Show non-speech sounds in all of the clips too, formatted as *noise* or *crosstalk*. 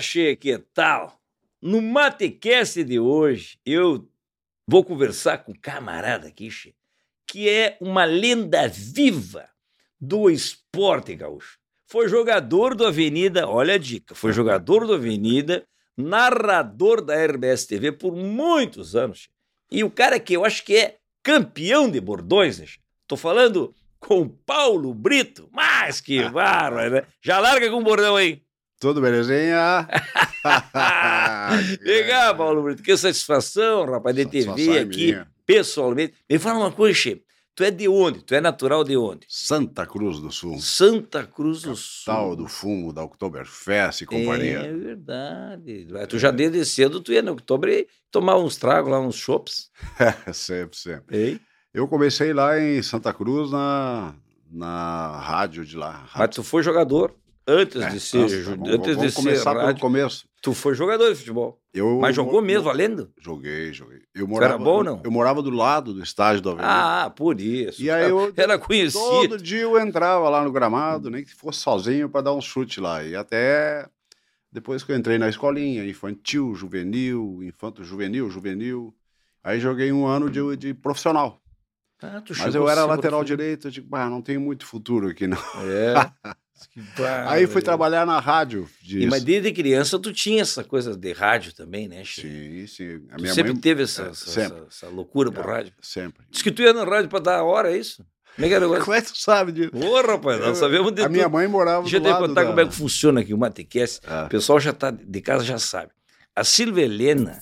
Che, que tal? No Matecast de hoje, eu vou conversar com um camarada aqui, que é uma lenda viva do esporte gaúcho. Foi jogador do Avenida, olha a dica, foi jogador do Avenida, narrador da RBS TV por muitos anos. E o cara que eu acho que é campeão de bordões, né? Tô falando com Paulo Brito, mas que *laughs* bárbaro, né? Já larga com o bordão aí. Tudo belezinha? *laughs* *laughs* Legal, Paulo Brito, que satisfação, rapaz, de te ver aqui minha. pessoalmente. Me fala uma coisa, Che. Tu é de onde? Tu é natural de onde? Santa Cruz do Sul. Santa Cruz do Sul. Tal do fumo, da Oktoberfest e companhia. É verdade. Tu já desde cedo tu ia no outubro tomar uns tragos lá, uns chopps. *laughs* sempre, sempre. Ei? Eu comecei lá em Santa Cruz na, na rádio de lá. Mas Rádio- tu foi jogador antes É, de ser, nossa, ju- vamos- antes de ser rádio. começo. Tu foi jogador de futebol. Eu, Mas jogou mo- mesmo, mo- valendo? Joguei, joguei. Eu era morava, bom ou não? Eu morava do lado do estádio do Avenida. Ah, por isso. E aí eu- *laughs* Era conhecido. Todo dia eu entrava lá no gramado, nem que fosse sozinho para dar um chute lá. E até depois que eu entrei na escolinha, infantil, juvenil, infanto juvenil, juvenil. Aí joguei um ano de, de profissional. Ah, tu Mas eu era lateral direito, eu digo, não tenho muito futuro aqui, não. É. *laughs* Aí fui bárbaro. trabalhar na rádio. De... E, mas desde criança tu tinha essa coisa de rádio também, né, Chico? Sim, sim. A Tu minha sempre mãe... teve essa, é, essa, sempre. essa- essa loucura por rádio. Sempre. Diz que tu ia na rádio pra dar a hora, é isso? Como é que era o? *laughs* Como é que tu sabe disso? Ô, rapaz, nós sabemos de A minha mãe morava Deixa eu te contar da... como é que funciona aqui o Matecast. Ah. O pessoal já tá de casa já sabe. A Silvia Helena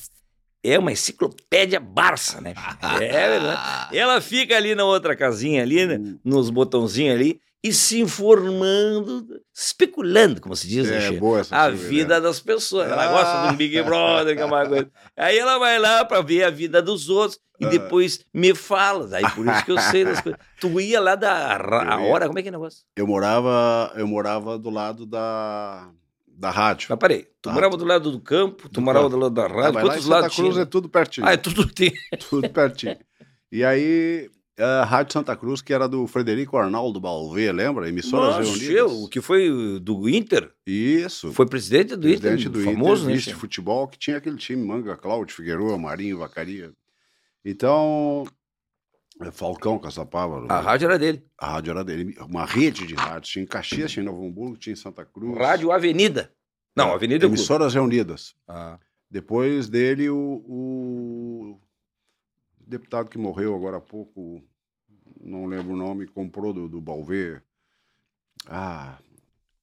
é uma enciclopédia Barça, né? *laughs* É verdade. Ela fica ali na outra casinha ali, né? Hum. nos botãozinhos ali, e se informando, especulando, como se diz, É, boa essa a vida das pessoas. Ela Ah. gosta do Big Brother, que é uma coisa. Aí ela vai lá para ver a vida dos outros e Ah. depois me fala. Daí por isso que eu sei das coisas. Tu ia lá da a hora, como é que é o negócio? Eu morava, eu morava do lado da, da rádio. Mas parei, tu Ah, morava do lado do campo, tu do morava campo. do lado da Ah, rádio, lá em quantos Santa lados Cruz tinha? é tudo pertinho. Ah, é tudo *laughs* tem. Tudo pertinho. E aí, a Rádio Santa Cruz, que era do Frederico Arnaldo Balvê, lembra? Emissoras Nossa, Reunidas. eu, o que foi do Inter? Isso. Foi presidente do presidente Inter, do famoso, Inter, né? de futebol, que tinha aquele time, Manga, Cláudio, Figueroa, Marinho, Vacaria. Então, é, Falcão, Caçapava. A rádio era dele. a rádio era dele. Uma rede de rádios. Tinha em Caxias, tinha em Novo Hamburgo, tinha em Santa Cruz. Rádio Avenida. Não, Avenida é o clube. Emissoras Reunidas. Ah. Depois dele, o, o deputado que morreu agora há pouco, não lembro o nome, comprou do, do Balvê. Ah,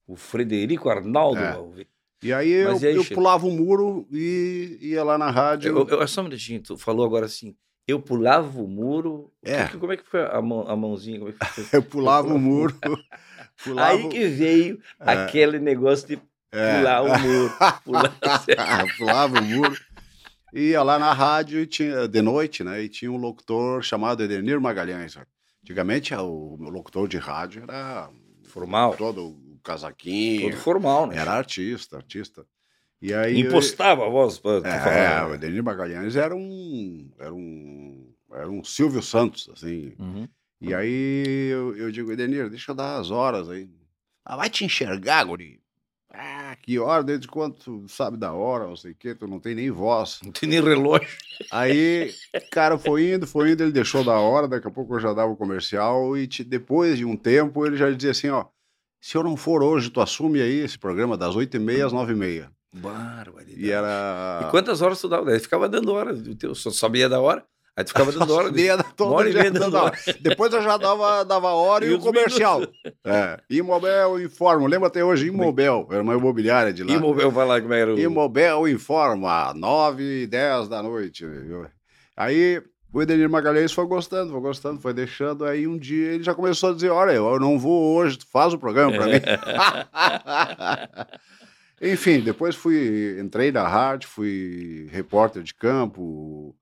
O Frederico Arnaldo. É. Balvê. e aí eu, Mas aí, eu Chico? pulava o muro e ia lá na rádio. Eu, eu, só um minutinho, tu falou agora assim, eu pulava o muro. É. como é que foi a, mão, a mãozinha? Como é que foi? *laughs* Eu pulava o muro. *laughs* pulava, Aí que veio É. aquele negócio de é, pular o muro. *laughs* Pular... pulava o muro. Ia lá na rádio e tinha, de noite, né? E tinha um locutor chamado Edenir Magalhães. Antigamente o, o locutor de rádio era Formal. todo o casaquinho. Todo formal, né? Era artista, artista. E aí. Impostava a voz pra tu É, falar. o Edenir Magalhães era um. Era um. Era um Silvio Santos, assim. Uhum. E aí eu, eu digo, Edenir, deixa eu dar as horas aí. Ah, vai te enxergar, guri. Ah, que hora, desde quando tu sabe da hora, não sei o quê, tu não tem nem voz. *laughs* Não tem nem relógio. Aí, cara, foi indo, foi indo, ele deixou da hora, daqui a pouco eu já dava o comercial, e te- depois de um tempo ele já dizia assim, ó, se eu não for hoje, tu assume aí esse programa das 8h30 às 9h30. Barbaridade. E era... E quantas horas tu dava? Ele ficava dando hora. o teu- só sabia da hora. Aí tu ficava dando *laughs* hora. Hora e meia dando hora. Depois eu já dava, dava hora e, E o comercial. É. Imobel Informa. Lembra até hoje? Imobel. Era uma imobiliária de lá. E eu falar como era o. Imobel Informa, 9 e 10 da noite. Aí o Edenir Magalhães foi gostando, foi gostando, foi deixando. Aí um dia ele já começou a dizer: Olha, eu não vou hoje, tu faz o programa para mim. *laughs* Enfim, depois fui, entrei na rádio, fui repórter de campo.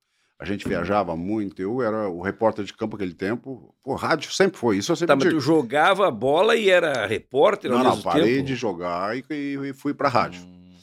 A gente viajava muito. Eu era o repórter de campo naquele tempo. Pô, rádio sempre foi isso. Eu sempre Tá, mas tu jogava bola e era repórter Não, não, parei tempo? de jogar e, e fui pra rádio. Hum.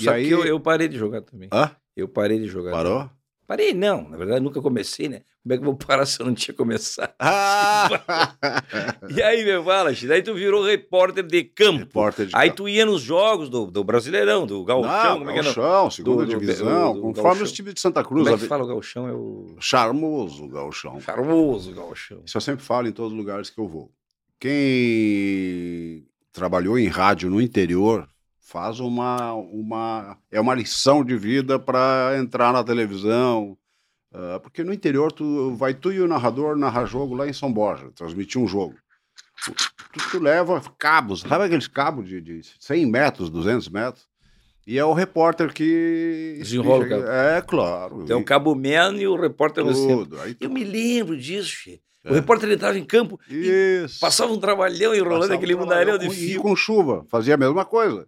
E aí- que eu, eu parei de jogar também. Hã? Eu parei de jogar. Parou? Parei, não. Na verdade, nunca comecei, né? Como é que eu vou *laughs* parar se eu não tinha começado? Ah! *laughs* E aí, me fala, daí tu virou repórter de campo. Repórter de aí campo. tu ia nos jogos do, do Brasileirão, do Gauchão, Não, como é segunda Do- divisão, do- conforme Gauchão. os times de Santa Cruz. Como é que fala o Gauchão? É o Charmoso Gauchão. charmoso Gauchão. Isso eu sempre falo em todos os lugares que eu vou. Quem trabalhou em rádio no interior faz uma, uma é uma lição de vida para entrar na televisão, ah, porque no interior tu vai tu e o narrador narrar jogo lá em São Borja, transmitir um jogo. Tu, tu leva cabos, sabe aqueles cabos de, de 100 metros, 200 metros? E é o repórter que Desenrola o cabo. É, claro. Tem o Cabo Man e o repórter tudo. Aí tu- Eu me lembro disso, Che. O É. repórter entrava em campo e Isso. passava um trabalhão enrolando Passava aquele um mundaréu de com- E fio. com chuva, fazia a mesma coisa.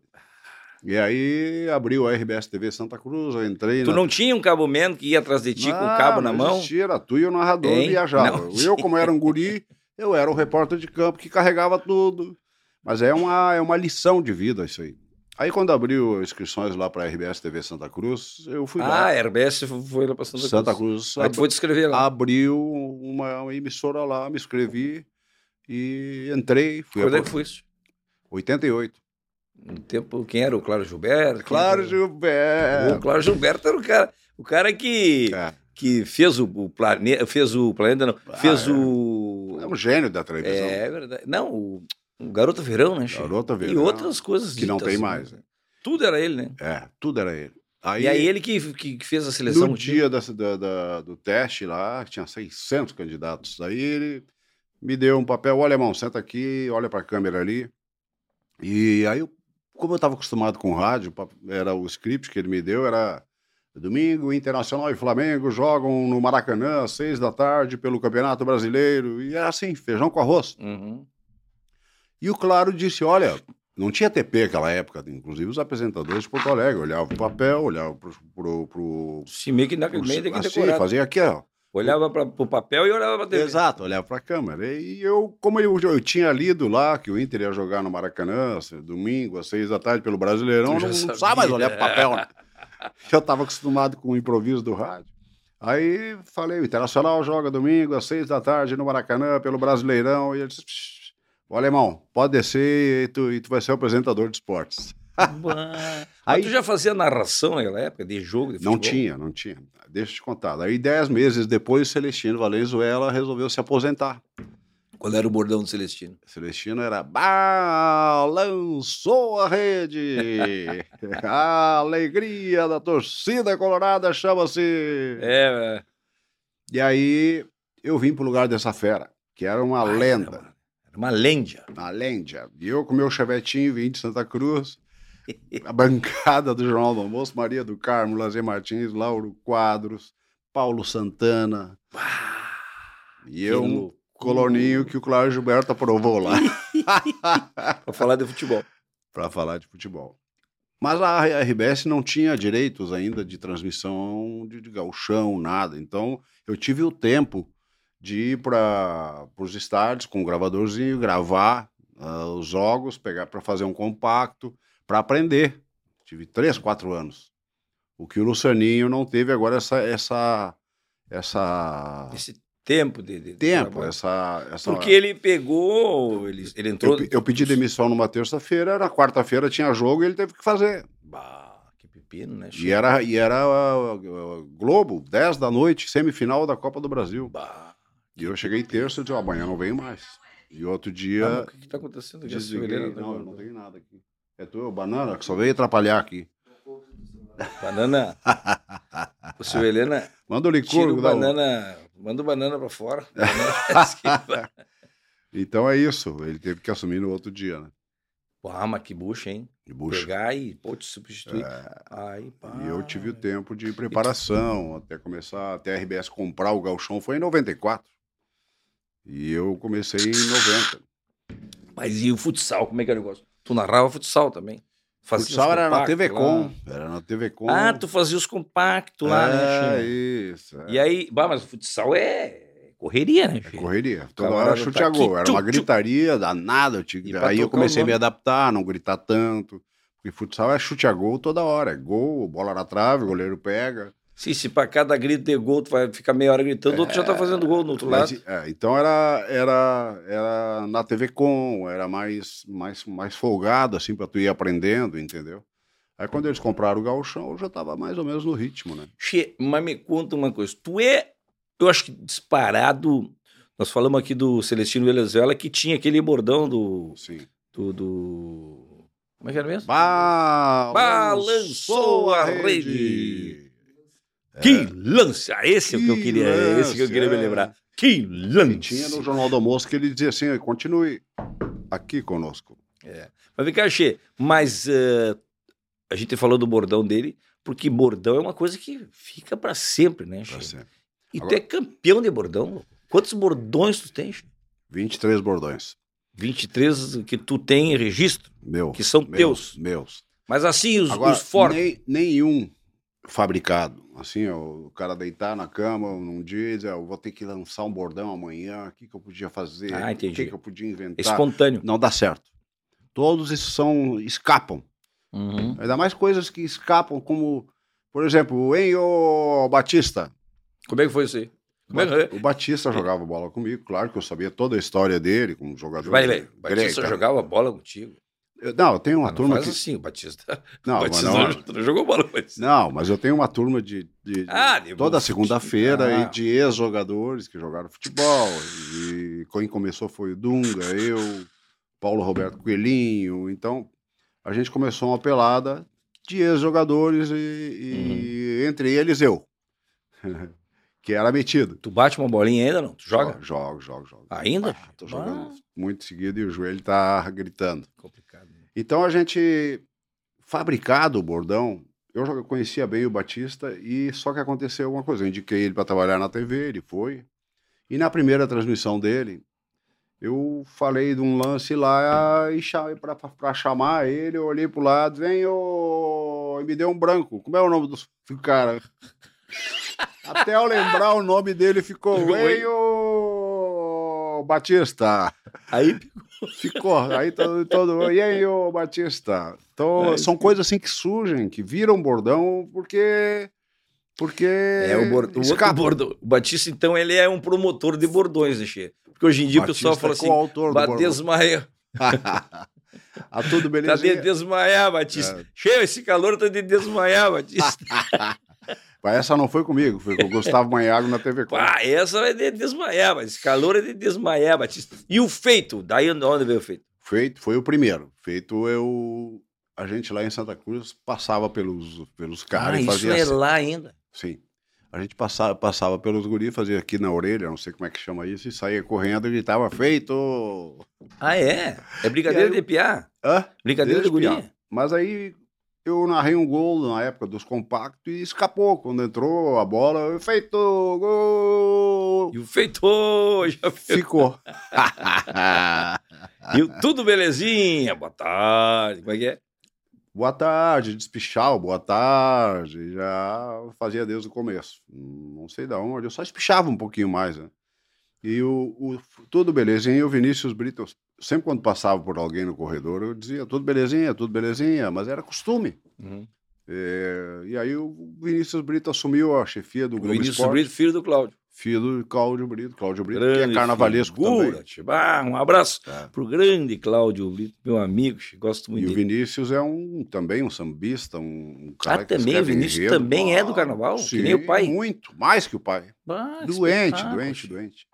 E aí abriu a RBS TV Santa Cruz, eu entrei Tu na... não tinha um Cabo Man que ia atrás de ti com o cabo na não mão? Existia, era tu e o narrador Hein? viajava. Não Eu, como era um guri, eu era o repórter de campo que carregava tudo. Mas é uma, é uma lição de vida isso aí. Aí quando abriu inscrições lá para a RBS TV Santa Cruz, eu fui Ah, lá. a RBS foi lá pra Santa, Santa Cruz. Cruz Aí tu foi te escrever lá. abriu uma, uma emissora lá, me inscrevi e entrei. Quando é que foi isso? 88. No tempo, quem era? O Claro Gilberto? Claro, era? Gilberto. O Claro Gilberto era o cara, o cara que, É, que fez o, o planeta, fez o planeta, não, Ah, fez é. o... é um gênio da televisão. É verdade. Não, o, o Garota Verão, né, Chico? Garota E Verão, outras coisas que não tem né? mais, né? Tudo era ele, né? É, tudo era ele. Aí, e aí ele que, que, fez a seleção no dia da- da- do teste lá, que tinha 600 candidatos, aí ele me deu um papel, olha, irmão, senta aqui, olha para a câmera ali. E aí, eu- como eu estava acostumado com rádio, era o script que ele me deu, era domingo, Internacional e Flamengo jogam no Maracanã, às seis da tarde, pelo Campeonato Brasileiro, e era assim, feijão com arroz. Uhum. E o Claro disse: olha, não tinha TP naquela época, inclusive os apresentadores de Porto Alegre olhavam pro papel, olhavam pro. pro, pro, Se meio que naquele meio assim, fazia aqui, ó. Olhava para o papel e olhava para TV. Exato, olhava pra câmera. E eu, como eu, eu tinha lido lá que o Inter ia jogar no Maracanã, domingo, às seis da tarde, pelo Brasileirão, não, sabia. precisava mais olhar pro papel, né? *laughs* Eu estava acostumado com o improviso do rádio. Aí falei, o Internacional joga domingo, às seis da tarde, no Maracanã, pelo Brasileirão. E ele disse: "Psh, Ô, alemão, pode descer e tu, e tu vai ser o apresentador de esportes. *laughs* Aí- tu já fazia narração naquela época de jogo de? Não tinha, não tinha. Deixa eu te contar. Aí, dez meses depois, Celestino Valenzuela resolveu se aposentar. Qual era o bordão do Celestino? Celestino era balançou a rede. *laughs* a alegria da torcida colorada chama-se. É, E aí eu vim pro lugar dessa fera, que era uma Ai, lenda, era uma lenda. uma lenda. E eu com meu chevetinho vim de Santa Cruz, a bancada do Jornal do Almoço, Maria do Carmo, Lazer Martins, Lauro Quadros, Paulo Santana. E eu, um coloninho que o Claro Gilberto aprovou lá. *laughs* Para falar de futebol. para falar de futebol. Mas a RBS não tinha direitos ainda de transmissão de, de gauchão, nada. Então eu tive o tempo de ir para os estádios com um gravadorzinho, gravar ah, os jogos, pegar para fazer um compacto, para aprender. Tive três, quatro anos. O que o Lucianinho não teve agora essa essa essa Esse tempo de, de- de tempo, trabalho. essa essa Porque ele pegou, ele, ele entrou... eu, eu pedi demissão numa terça-feira, na quarta-feira tinha jogo e ele teve que fazer. Bah, que pepino, né? E era, e era ah, ah, Globo, 10 da noite, semifinal da Copa do Brasil. Bah. E eu cheguei terça e disse, "Ó, amanhã não venho mais. E outro Ah, dia, o que está acontecendo aqui? Desliguei. Não, eu agora. não tenho nada aqui. É tu, banana, que só veio atrapalhar aqui. Banana. *laughs* o Silvio Helena Manda o licor. o um- banana. Manda o banana pra fora. *laughs* Banana- Então é isso, ele teve que assumir no outro dia, né? Pô, mas que bucha, hein? De bucha. Pegar e pô, te substituir. Ai, pá. É. E eu tive o tempo de preparação, até começar, até a RBS comprar o Galchão foi em 94. E eu comecei em 90. Mas e o futsal, como é que é o negócio? Tu narrava futsal também? Fazia futsal era na TV lá? Com. Era na TV Com. Ah, tu fazia os compactos lá, né, É, Chino? isso. é. E aí, bah, mas o futsal é correria, né, filho? Correria. Toda Camarada hora chute tá a gol. aqui, Era tchum, uma gritaria danada. Eu tinha Aí eu comecei a me adaptar, não gritar tanto. Porque futsal é chute a gol toda hora. É gol, bola na trave, o goleiro pega. Sim, se pra cada grito de gol, tu vai ficar meia hora gritando, o outro já tá fazendo gol no outro Mas, lado. é, então era, era, era na TV Com, era mais, mais, mais folgado, assim, pra tu ir aprendendo, entendeu? Aí quando eles compraram o Gauchão, eu já tava mais ou menos no ritmo, né? Che, mas me conta uma coisa. Tu é, eu acho que disparado. Nós falamos aqui do Celestino Venezuela que tinha aquele bordão do. Sim. do, do... Como é que era mesmo? Balançou a rede. Que lance! Ah, esse é o que eu Que queria, esse que eu lance, queria me é. lembrar. Que E lance! tinha no Jornal do Almoço que ele dizia assim, continue aqui conosco. Mas vem cá, Che, mas eh, a gente falou do bordão dele, porque bordão é uma coisa que fica pra sempre, né, Pra Che? sempre. E tu Agora- é campeão de bordão. Quantos bordões tu tem, Che? 23 bordões. 23 que tu tem em registro, Meu. que são meus, teus. Meus. Mas assim, os, Agora, os fortes. nem- nenhum fabricado. Assim, o cara deitar na cama num dia e dizer, "Ah, eu vou ter que lançar um bordão amanhã, o que, que eu podia fazer, Ah, o entendi. que, que eu podia É inventar. espontâneo. Não dá certo. Todos esses são, escapam. Uhum. Ainda mais coisas que escapam, como, por exemplo, o Enio Batista. Como é que foi isso aí? É. O Batista jogava bola comigo, claro que eu sabia toda a história dele como jogador. Vai, grego, Batista cara. jogava bola contigo. Eu- Não, eu tenho uma Ah, turma faz que. assim, o Batista. *laughs* Não, o mas Batista não, não, não jogou bola, mas... não, mas eu tenho uma turma de, de- de Ah, de toda segunda-feira futebol. e Ah. de ex-jogadores que jogaram futebol. E quem começou foi o Dunga, eu, Paulo Roberto Coelhinho. Então, a gente começou uma pelada de ex-jogadores e, e Uhum. entre eles eu, *laughs* que era metido. Tu bate uma bolinha ainda, não? Tu joga? Jogo, jogo, jogo. Ainda? Ah, tô jogando Ah. muito seguido e o joelho tá gritando. Complicado. Então a gente fabricado o bordão. Eu já conhecia bem o Batista e só que aconteceu alguma coisa. Eu indiquei ele para trabalhar na TV, ele foi. E na primeira transmissão dele, eu falei de um lance lá e para chamar ele, eu olhei pro lado, vem ô, e me deu um branco. Como é o nome do cara? *laughs* Até eu lembrar o nome dele ficou vem ô Batista. Aí, Ficou. Aí todo, todo. E aí, ô Batista? Então, É, são coisas assim que surgem, que viram bordão, porque. Porque. é o, bor- o bordão. O Batista, então, ele é um promotor de bordões, né? Porque hoje em dia o pessoal fala é assim, coautor do "Ba- bordão. desmaia. ah, *laughs* tudo Tá beleza. de desmaiar, Batista. É. Cheio, esse calor tá de desmaiar, Batista. *laughs* Essa não foi comigo, foi com o Gustavo Manhago na TV Com. Pá, essa é de desmaiar, mas esse calor é de desmaiar, Batista. E o feito? Daí onde veio o feito? Feito, foi o primeiro. Feito eu. A gente lá em Santa Cruz passava pelos, pelos caras ah, e isso fazia. é assim. lá ainda. Sim. A gente passava, passava pelos guris, fazia aqui na orelha, não sei como é que chama isso, e saía correndo e gritava, feito! Ah, é? É brincadeira aí de piar? Hã? Brincadeira de piá. Mas aí eu narrei um gol na época dos compactos e escapou. Quando entrou a bola, feito! Gol! E o feito *laughs* já Ficou. *laughs* E o tudo belezinha, boa tarde. Como é que é? boa tarde, despichal, boa tarde. Já fazia desde o começo. Não sei de onde, eu só espichava um pouquinho mais, né? E o, o tudo belezinha, e o Vinícius Brito, sempre quando passava por alguém no corredor, eu dizia tudo belezinha, tudo belezinha, mas era costume. É, e aí o Vinícius Brito assumiu a chefia do O Globo Vinícius Esporte, Brito, filho do Cláudio. filho do Cláudio Brito, Cláudio Brito, que Grande é carnavalesco figura, também. Ah, um abraço Tá. pro grande Cláudio Brito, meu amigo, gosto E muito o dele. Vinícius é um também um sambista, um, um cara Ah, que também? O Vinícius enredo. também é do Ah, carnaval? Que Sim, nem o pai? muito, mais que o pai. Ah, que doente, doente, tio. doente.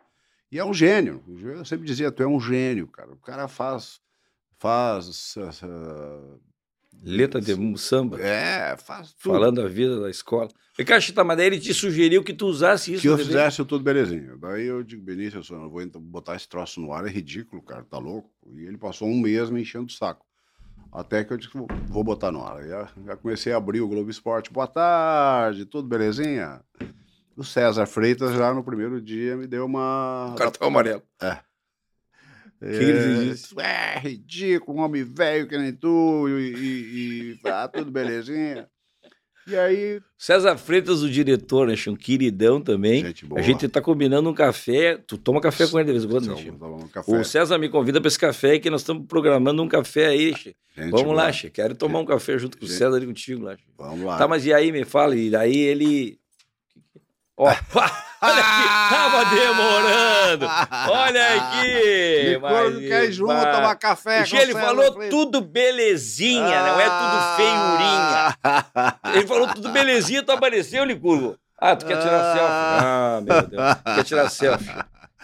E é um gênio. Eu sempre dizia, tu é um gênio, cara. O cara faz, faz, essa- Letra de samba, é, faz tudo. falando a vida da escola. E mas daí ele te sugeriu que tu usasse isso. que eu TV. fizesse o tudo belezinha. Daí eu digo, Benício, eu não vou botar esse troço no ar, é ridículo, cara, tá louco? E ele passou um mês me enchendo o saco. Até que eu disse, vou, botar no ar. Já, já comecei a abrir o Globo Esporte. Boa tarde, tudo belezinha? O César Freitas já no primeiro dia me deu uma... Cartão amarelo. É, que ele disse? É, ridículo, um homem velho que nem tu, e, e, e ah, tudo belezinha. E aí, César Freitas, o diretor, né, um queridão também. gente boa. A gente tá combinando um café. Tu toma café com ele de vez em quando, né. O César me convida para esse café que nós estamos programando um café aí. Gente Vamos lá, boa. Chico. Quero tomar um café junto com o Gente. César e contigo lá. Vamos lá. Tá, mas e aí, me fala, e daí ele Ó, *laughs* olha aqui, tava demorando. Olha aqui. Mas- quer ir junto, mas- tomar café. Che, ele falou tudo belezinha, não é tudo feiurinha. Ah. Ele falou tudo belezinha, tu apareceu, Licurgo. Ah, tu quer tirar selfie? Ah, meu Deus. Quer tirar selfie.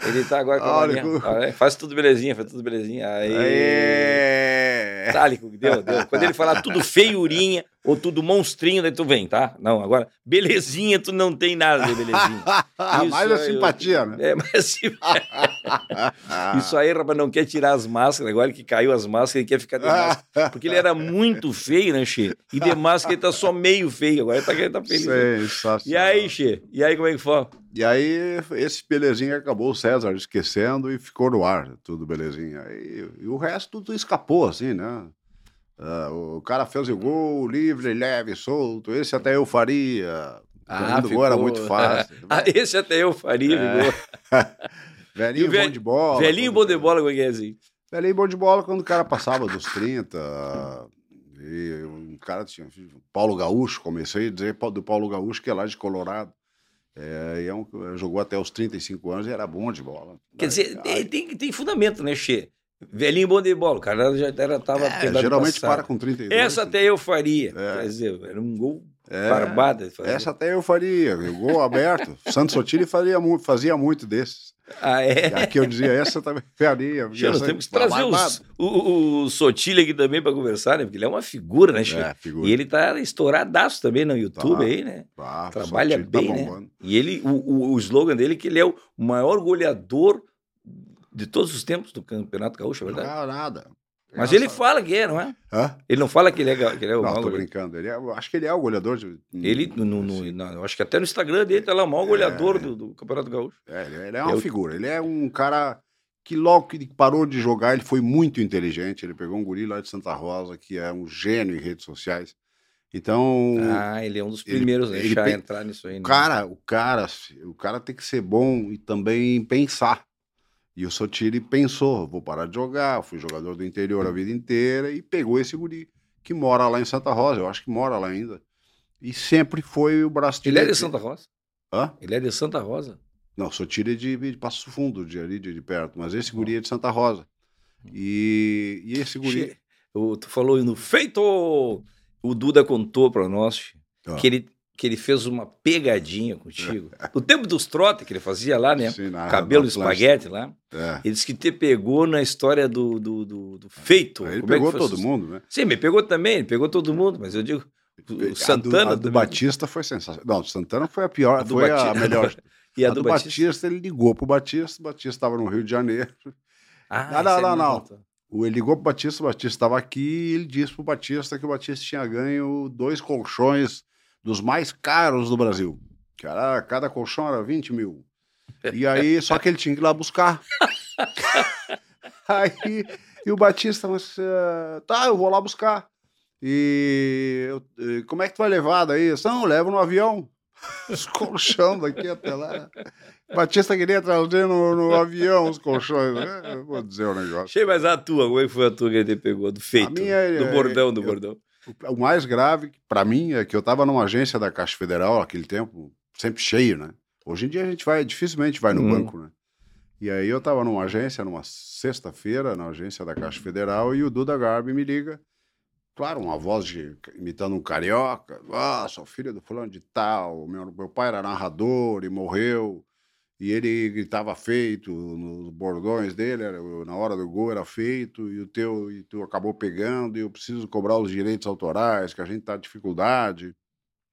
Ele tá agora com a Olha, maninha. Licurgo. Ah, é? Faz tudo belezinha, faz tudo belezinha. Aí. Aê. Tá, Licurgo, deu, deu. *laughs* Quando ele falar tudo feiurinha ou tudo monstrinho, daí tu vem, tá? Não, agora, belezinha, tu não tem nada de belezinha. *laughs* Isso Mais a simpatia, né? É, mas assim, isso aí, rapaz, não quer tirar as máscaras. Agora que caiu as máscaras, ele quer ficar de máscara. *laughs* Porque ele era muito feio, né, Che? E de máscara ele tá só meio feio. Agora ele tá, ele tá feliz. Sensacional. E aí, Che? E aí, como é que foi? E aí, esse belezinha acabou o César esquecendo e ficou no ar, tudo belezinha. E, e o resto tudo escapou, assim, né? Ah, o cara fez o gol, livre, leve, solto. Esse até eu faria. Ah, gol era ficou. muito fácil. *laughs* Ah, esse até eu faria, É. *laughs* Velhinho E o velho- bom de bola. Velhinho bom de bola, como é que é assim? Velhinho bom de bola quando o cara passava dos 30. E um cara tinha. Paulo Gaúcho, comecei a dizer do Paulo Gaúcho, que é lá de Colorado. É, e é um- jogou até os 35 anos e era bom de bola. Quer dizer, Aí- tem, tem, fundamento, né, Che? Velhinho bom de bola, o cara já era, tava É, geralmente para com 32. Essa até eu faria. É. Quer dizer, era um gol É, fazer. Essa até eu faria. O gol aberto. *laughs* Santos Sotile fazia, mu- fazia muito desses. Ah, é? E aqui eu dizia, essa também porque Che, nós temos que trazer os, o, o, Sotilha aqui também para conversar, né? Porque ele é uma figura, né, Che? É, figura. E ele tá estouradaço também no YouTube Tá. aí, né? Ah, Trabalha Sotile tá bem, né? bombando. E ele, o, o, o slogan dele é que ele é o maior goleador de todos os tempos do Campeonato Gaúcho, é verdade? Não, nada. Mas ele fala que é, não é? Hã? Ele não fala que ele é, que ele é o Não, tô brincando. Ele é, acho que ele é o goleador de. Ele, no, no, no- eu acho que até no Instagram dele tá lá, o maior goleador do, do Campeonato Gaúcho. É, ele, ele é uma Eu- figura. Ele é um cara que logo que ele parou de jogar, ele foi muito inteligente. Ele pegou um guri lá de Santa Rosa, que é um gênio em redes sociais. Então, Ah, ele é um dos ele- primeiros a ele deixar pe- entrar nisso aí. o né? cara, o cara, o cara tem que ser bom e também pensar. E o Sotiri pensou, vou parar de jogar, fui jogador do interior a vida inteira e pegou esse guri que mora lá em Santa Rosa, eu acho que mora lá ainda. E sempre foi o braço Ele é de. Santa Rosa? Hã? Ele é de Santa Rosa? Não, Sotiri é de, de Passo Fundo, de ali de, de perto, mas esse guri é de Santa Rosa. E, e esse guri... Che, o- tu falou no feito! O Duda contou pra nós Ah. que, ele, que ele fez uma pegadinha contigo. *laughs* No tempo dos trotes que ele fazia lá, né? Sim, na- Cabelo na espaguete lá. É. Ele disse que te pegou na história do, do, do, do feito. Ele Como é pegou foi todo mundo, né? Sim, me pegou também, ele pegou todo mundo, mas eu digo, o A do- Santana a do. Batista foi sensacional. Não, do Santana foi a pior, A foi a Batista- melhor. *laughs* E a, a do, do Batista. Batista, ele ligou pro Batista, o Batista estava no Rio de Janeiro. *laughs* Ah, Não, não, não, não. O- Ele ligou pro Batista, o Batista estava aqui e ele disse pro Batista que o Batista tinha ganho dois colchões dos mais caros do Brasil. Que era, cada colchão era 20 mil. E aí, só que ele tinha que ir lá buscar. *laughs* aí, e o Batista, mas, eh, tá, eu vou lá buscar. E eu- como é que tu vai levar daí? Não, eu levo no avião. *laughs* Os colchão daqui até lá. Batista queria trazer no, no avião os colchões. né? Vou dizer o negócio. Achei mais a tua, como é que foi a tua que ele pegou? Do feito, minha é- do bordão, do eu- bordão. O mais grave, para mim, é que eu estava numa agência da Caixa Federal naquele tempo, sempre cheio, né? Hoje em dia a gente vai, dificilmente vai no Uhum. banco, né? E aí eu estava numa agência, numa sexta-feira, na agência da Caixa Federal, e o Duda Garbi me liga. Claro, uma voz de, imitando um carioca. Ah, sou filho do fulano de tal. Meu, meu pai era narrador e morreu. E ele gritava feito nos bordões dele, era, na hora do gol era feito, e o teu e tu acabou pegando, e eu preciso cobrar os direitos autorais, que a gente tá em dificuldade.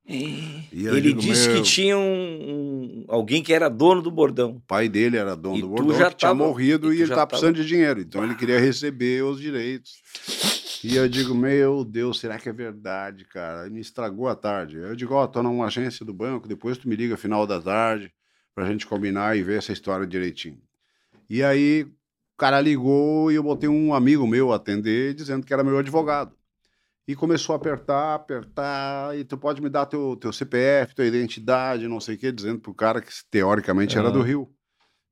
Eu Ele digo, disse "Meu, que tinha um, um- alguém que era dono do bordão. O pai dele era dono E do bordão, já que tinha tava- morrido e e, ele estava tava- precisando de dinheiro. Então ele queria receber os direitos. E eu digo, meu Deus, será que é verdade, cara? E me estragou a tarde. Eu digo, ó, tô numa agência do banco, depois tu me liga final da tarde pra gente combinar e ver essa história direitinho. E aí o cara ligou e eu botei um amigo meu atender dizendo que era meu advogado. E começou a apertar, apertar, e tu pode me dar teu, teu CPF, tua identidade, não sei o quê, dizendo pro cara que teoricamente era do Rio.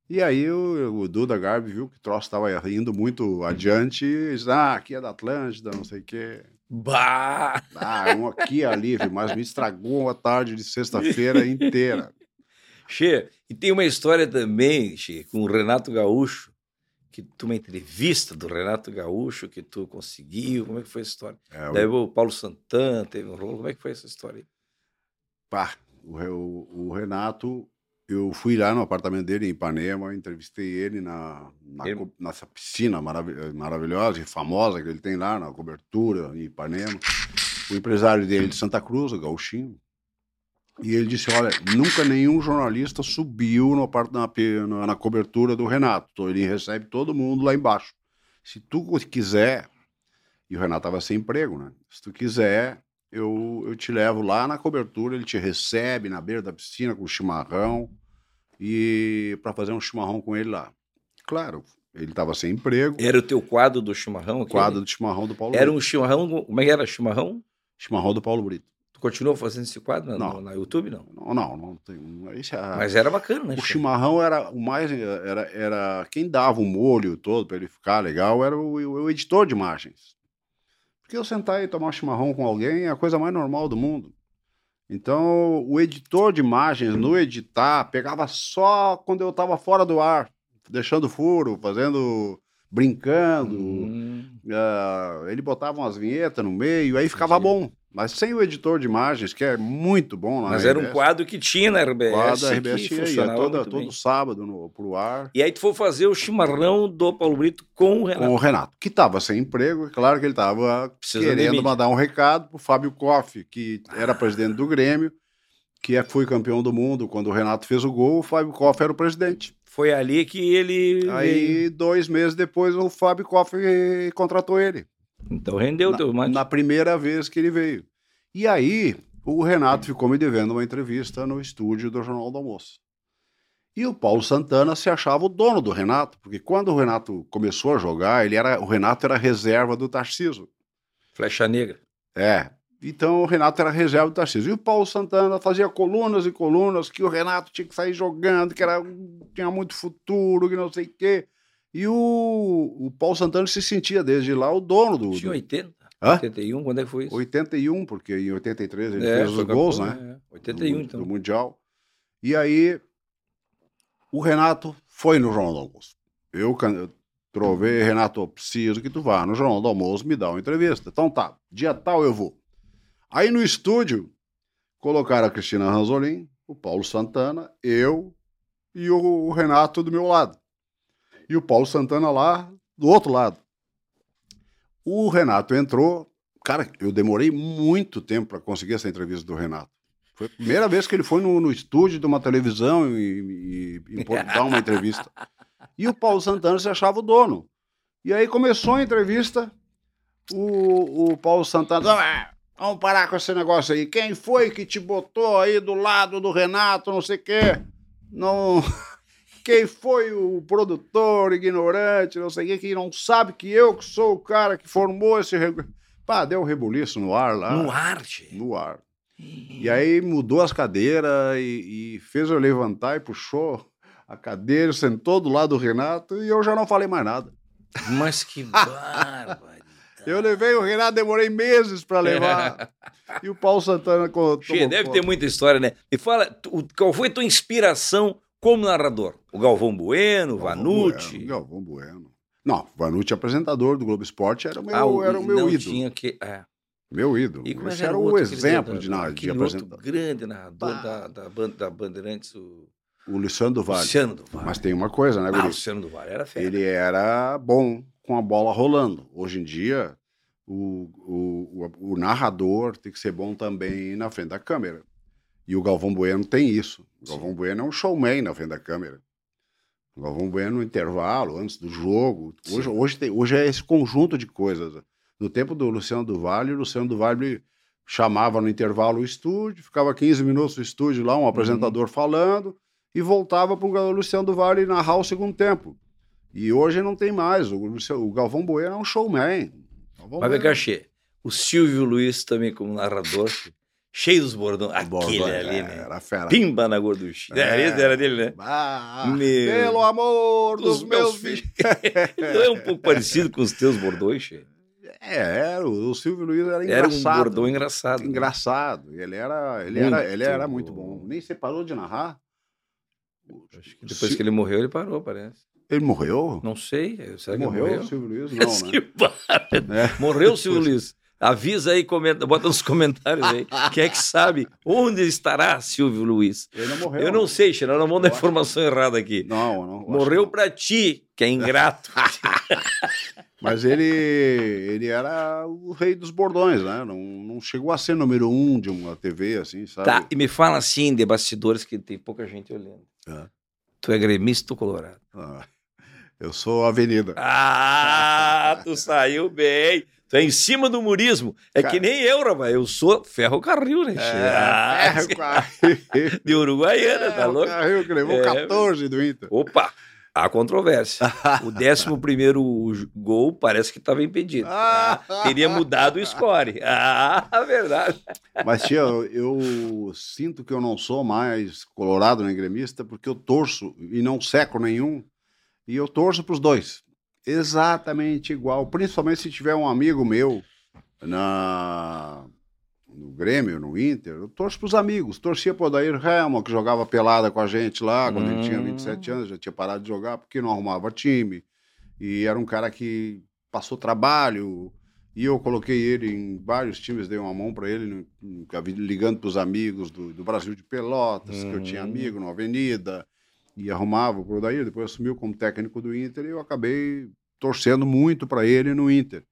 E aí o, o Duda Garbi viu que o troço estava indo muito adiante e disse, ah, aqui é da Atlântida, não sei o quê. Bah! Ah, um aqui é ali, mas me estragou a tarde de sexta-feira inteira. Che, e tem uma história também, Che, com o Renato Gaúcho, que tu, uma entrevista do Renato Gaúcho que tu conseguiu, como é que foi a história? É, Daí o, o Paulo Santana teve um rolo, como é que foi essa história aí? pá, o, o- o Renato, eu fui lá no apartamento dele em Ipanema, entrevistei ele na, na Ele- nessa piscina marav- maravilhosa e famosa que ele tem lá na cobertura em Ipanema. O empresário dele de Santa Cruz, o Gauchinho, e ele disse: Olha, nunca nenhum jornalista subiu na, na, na cobertura do Renato. Então, ele recebe todo mundo lá embaixo. Se tu quiser, e o Renato estava sem emprego, né? Se tu quiser, eu, eu te levo lá na cobertura, ele te recebe na beira da piscina com chimarrão e para fazer um chimarrão com ele lá. Claro, ele estava sem emprego. Era o teu quadro do chimarrão? Aquele? quadro de chimarrão do Paulo Era Brito. um chimarrão, como é que era? Chimarrão? Chimarrão do Paulo Brito. Continuou fazendo esse quadro na, Não. na YouTube, não? Não, não, não tem. É, Mas era bacana, né? O chimarrão era o mais. Era, era quem dava o molho todo para ele ficar legal era o, o editor de imagens. Porque eu sentar e tomar chimarrão com alguém é a coisa mais normal do mundo. Então, o editor de imagens, no editar, pegava só quando eu estava fora do ar, deixando furo, fazendo. brincando. Hum, ah, ele botava umas vinhetas no meio, aí ficava Entendi. bom. Mas sem o editor de imagens, que é muito bom lá mas era um RBS, quadro que tinha na RBS. quadro da que RBS funcionava toda, todo bem. sábado no, pro ar. E aí tu foi fazer o chimarrão do Paulo Brito com o Renato. com o Renato, que estava sem emprego, é claro que ele estava querendo mandar um recado para o Fábio Koff, que era presidente do Grêmio, que é- foi campeão do mundo quando o Renato fez o gol, o Fábio Koff era o presidente. Foi ali que ele. Aí, dois meses depois, o Fábio Koff contratou ele. Então rendeu o teu na, mate. na primeira vez que ele veio. E aí, o Renato ficou me devendo uma entrevista no estúdio do Jornal do Almoço. E o Paulo Santana se achava o dono do Renato, porque quando o Renato começou a jogar, ele era, o Renato era reserva do Tarciso. Flecha negra. É. Então o Renato era reserva do Tarcísio. E o Paulo Santana fazia colunas e colunas que o Renato tinha que sair jogando, que era, tinha muito futuro, que não sei o quê. E o, o Paulo Santana se sentia desde lá o dono do. Tinha do 80. Hã? 81, quando é que foi isso? 81, porque em 83 ele É, fez os gols, campeão, né? é. 81, do, então. do Mundial. E aí o Renato foi no Jornal do Almoço. Eu, eu trovei, Renato, eu preciso que tu vá no Jornal do Almoço me dá uma entrevista. Então tá, dia tal eu vou. Aí no estúdio colocaram a Cristina Ranzolin, o Paulo Santana, eu e o Renato do meu lado. E o Paulo Santana lá do outro lado. O Renato entrou. Cara, eu demorei muito tempo para conseguir essa entrevista do Renato. Foi a primeira vez que ele foi no, no estúdio de uma televisão e, e, e dar uma entrevista. E o Paulo Santana se achava o dono. E aí começou a entrevista, o, o Paulo Santana. "Ah, Vamos parar com esse negócio aí. Quem foi que te botou aí do lado do Renato, não sei o quê? Não. *laughs* Quem foi o produtor ignorante, não sei o quê, que não sabe que eu que sou o cara que formou esse. regu-" Pá, deu um rebuliço no ar lá. No arte. No ar. E aí mudou as cadeiras e, e fez eu levantar e puxou a cadeira, sentou do lado do Renato e eu já não falei mais nada. Mas que *laughs* barbaridade. Eu levei o Renato, demorei meses para levar. *laughs* e o Paulo Santana contou. Che, deve ter muita história, né? Me fala, tu- qual foi a tua inspiração como narrador? O Galvão Bueno, o Vanucci? Bueno, Galvão Bueno. Não, Vanucci, apresentador do Globo Esporte, era o meu, Ah, o- era o meu não ídolo. Tinha que, é. Meu ídolo. E como é Esse que era o exemplo de, na- de apresentador. grande narrador da, da, da Bandeirantes, o O Luciano do Vale. Luciano do Vale. Mas tem uma coisa, né, ah, o Guri? Luciano do Vale era fera. ele era bom com a bola rolando. Hoje em dia, o, o, o, o narrador tem que ser bom também na frente da câmera. E o Galvão Bueno tem isso. O Galvão Bueno é um showman na frente da câmera. O Galvão Bueno no intervalo, antes do jogo. Hoje, Sim. hoje, tem, hoje é esse conjunto de coisas. No tempo do Luciano do Vale, o Luciano do Vale chamava no intervalo o estúdio, ficava 15 minutos no estúdio lá, um apresentador falando, e voltava para o Luciano do Vale narrar o segundo tempo. E hoje não tem mais. O, Luciano- o Galvão Bueno é um showman. Galvão Bueno- cá, Che, o Silvio Luiz também como narrador, cheio dos bordões. Aquele Bordão, ali, é, né? Era fera. Pimba na gorducha. É. É. Esse era dele, né? Ah, Meu- pelo amor dos, Dos meus filhos. *laughs* Não é um pouco parecido com os teus bordões, Che? É, era, o Silvio Luiz era Era um engraçado. bordão engraçado. né? engraçado. Ele era, ele Muito era, ele era muito bom. bom. Nem você parou de narrar? Acho que depois que ele morreu, ele parou, parece. Ele morreu? Não sei. Será que morreu, ele o morreu? Silvio Luiz? *laughs* Não, né? *laughs* É. Morreu o Silvio Luiz. Avisa aí, comenta, bota nos *laughs* comentários aí. Quem é que sabe onde estará Silvio Luiz? Ele não morreu. Eu não né? sei, Xena, não vamos dar Eu acho- informação errada aqui. Não, não. Morreu pra ti, que é ingrato. *laughs* Mas ele, ele era o rei dos bordões, né? Não, não chegou a ser número um de uma TV, assim, sabe? tá, e me fala assim de bastidores que tem pouca gente olhando. É. Tu é gremista ou colorado? Ah, eu sou Avenida. Ah, tu *laughs* saiu bem. Tu é em cima do murismo. É Cara. que nem eu, rapaz. Eu sou ferro-carril, né? *laughs* Ah, É, sim. ferro, de Uruguaiana, tá louco? Carril que levou É. 14 do Inter. Opa, há controvérsia. *laughs* O 11 gol parece que estava impedido. Ah. Ah, teria mudado o score. *laughs* Ah, verdade. Mas, tia, eu, eu sinto que eu não sou mais colorado nem gremista porque eu torço e não seco nenhum. E eu torço para os dois. Exatamente igual. Principalmente se tiver um amigo meu na no Grêmio, no Inter, eu torço para os amigos. Torcia para o Odair Helma, que jogava pelada com a gente lá, quando ele tinha Hum. 27 anos, já tinha parado de jogar, porque não arrumava time. E era um cara que passou trabalho, e eu coloquei ele em vários times, dei uma mão para ele, ligando para os amigos do, do Brasil de Pelotas, que eu tinha Hum. amigo na Avenida, e arrumava para o Odair, depois assumiu como técnico do Inter, e eu acabei torcendo muito para ele no Inter.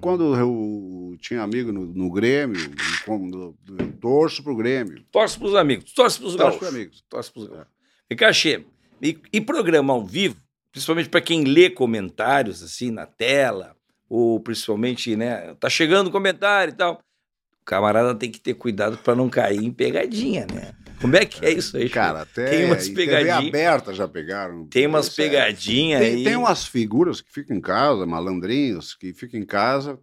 Quando eu tinha amigo no, no Grêmio, e quando eu torço pro Grêmio. Torce pros amigos, torce pros Torço gaúchos. pros amigos. Torce pros gaúchos. E cachê, e, e programa ao vivo, principalmente para quem lê comentários assim na tela, ou principalmente, né, tá chegando comentário e tal. O camarada tem que ter cuidado para não cair em pegadinha, né? Como é que é isso aí, Cara, até Tem umas pegadinhhas. aberta já pegaram. Tem umas é- pegadinhas Tem, aí. tem umas figuras que ficam em casa, malandrinhos, que ficam em casa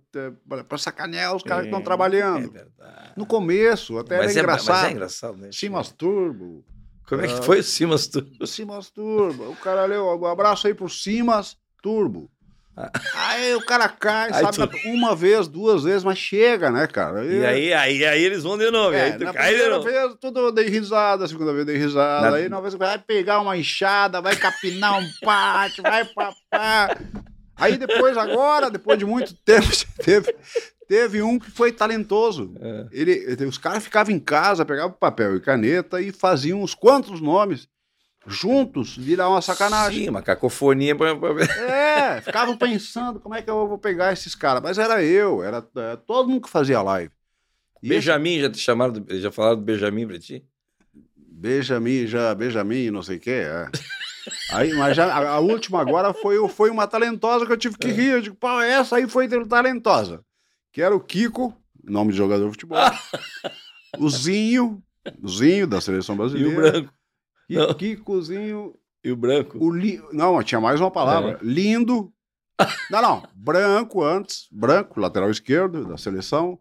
para sacanear os caras que estão É, trabalhando. É verdade. No começo, até mas, era é, mas engraçado. é engraçado, né? Simas Turbo. Como é que Ah. foi o Simas Turbo? Simas Turbo. O cara leu, um abraço aí pro Simas Turbo. Ah. Aí o cara cai, Aí sabe, tu- uma vez, duas vezes, mas chega, né, cara? E aí, aí, aí eles vão de novo. e É, aí tu na cai de primeira novo. vez, tudo eu dei risada, segunda vez dei risada, Na- aí na vez vai pegar uma enxada, vai capinar um pátio, vai papá. Aí depois, agora, depois de muito tempo, *laughs* teve, teve um que foi talentoso. É. Ele- os caras ficavam em casa, pegavam papel e caneta e faziam uns quantos nomes juntos, virar uma sacanagem. Sim, uma cacofonia. É, ficavam pensando como é que eu vou pegar esses caras. Mas era eu, era é, todo mundo que fazia live. E esse- Benjamin, já te chamaram, do- já falaram do Benjamin pra ti? Benjamin, já, Benjamin, não sei o que, é. Aí, mas já, a, a última agora foi, foi uma talentosa que eu tive que rir. Eu digo, pô, essa aí foi talentosa. Que era o Kiko, nome de jogador de futebol. *laughs* o Zinho, o Zinho da seleção E brasileira. o branco. E Não. Kikozinho, E o branco. o li... Não, tinha mais uma palavra. Lindo. *laughs* Não, não. Branco antes. Branco, lateral esquerdo da seleção.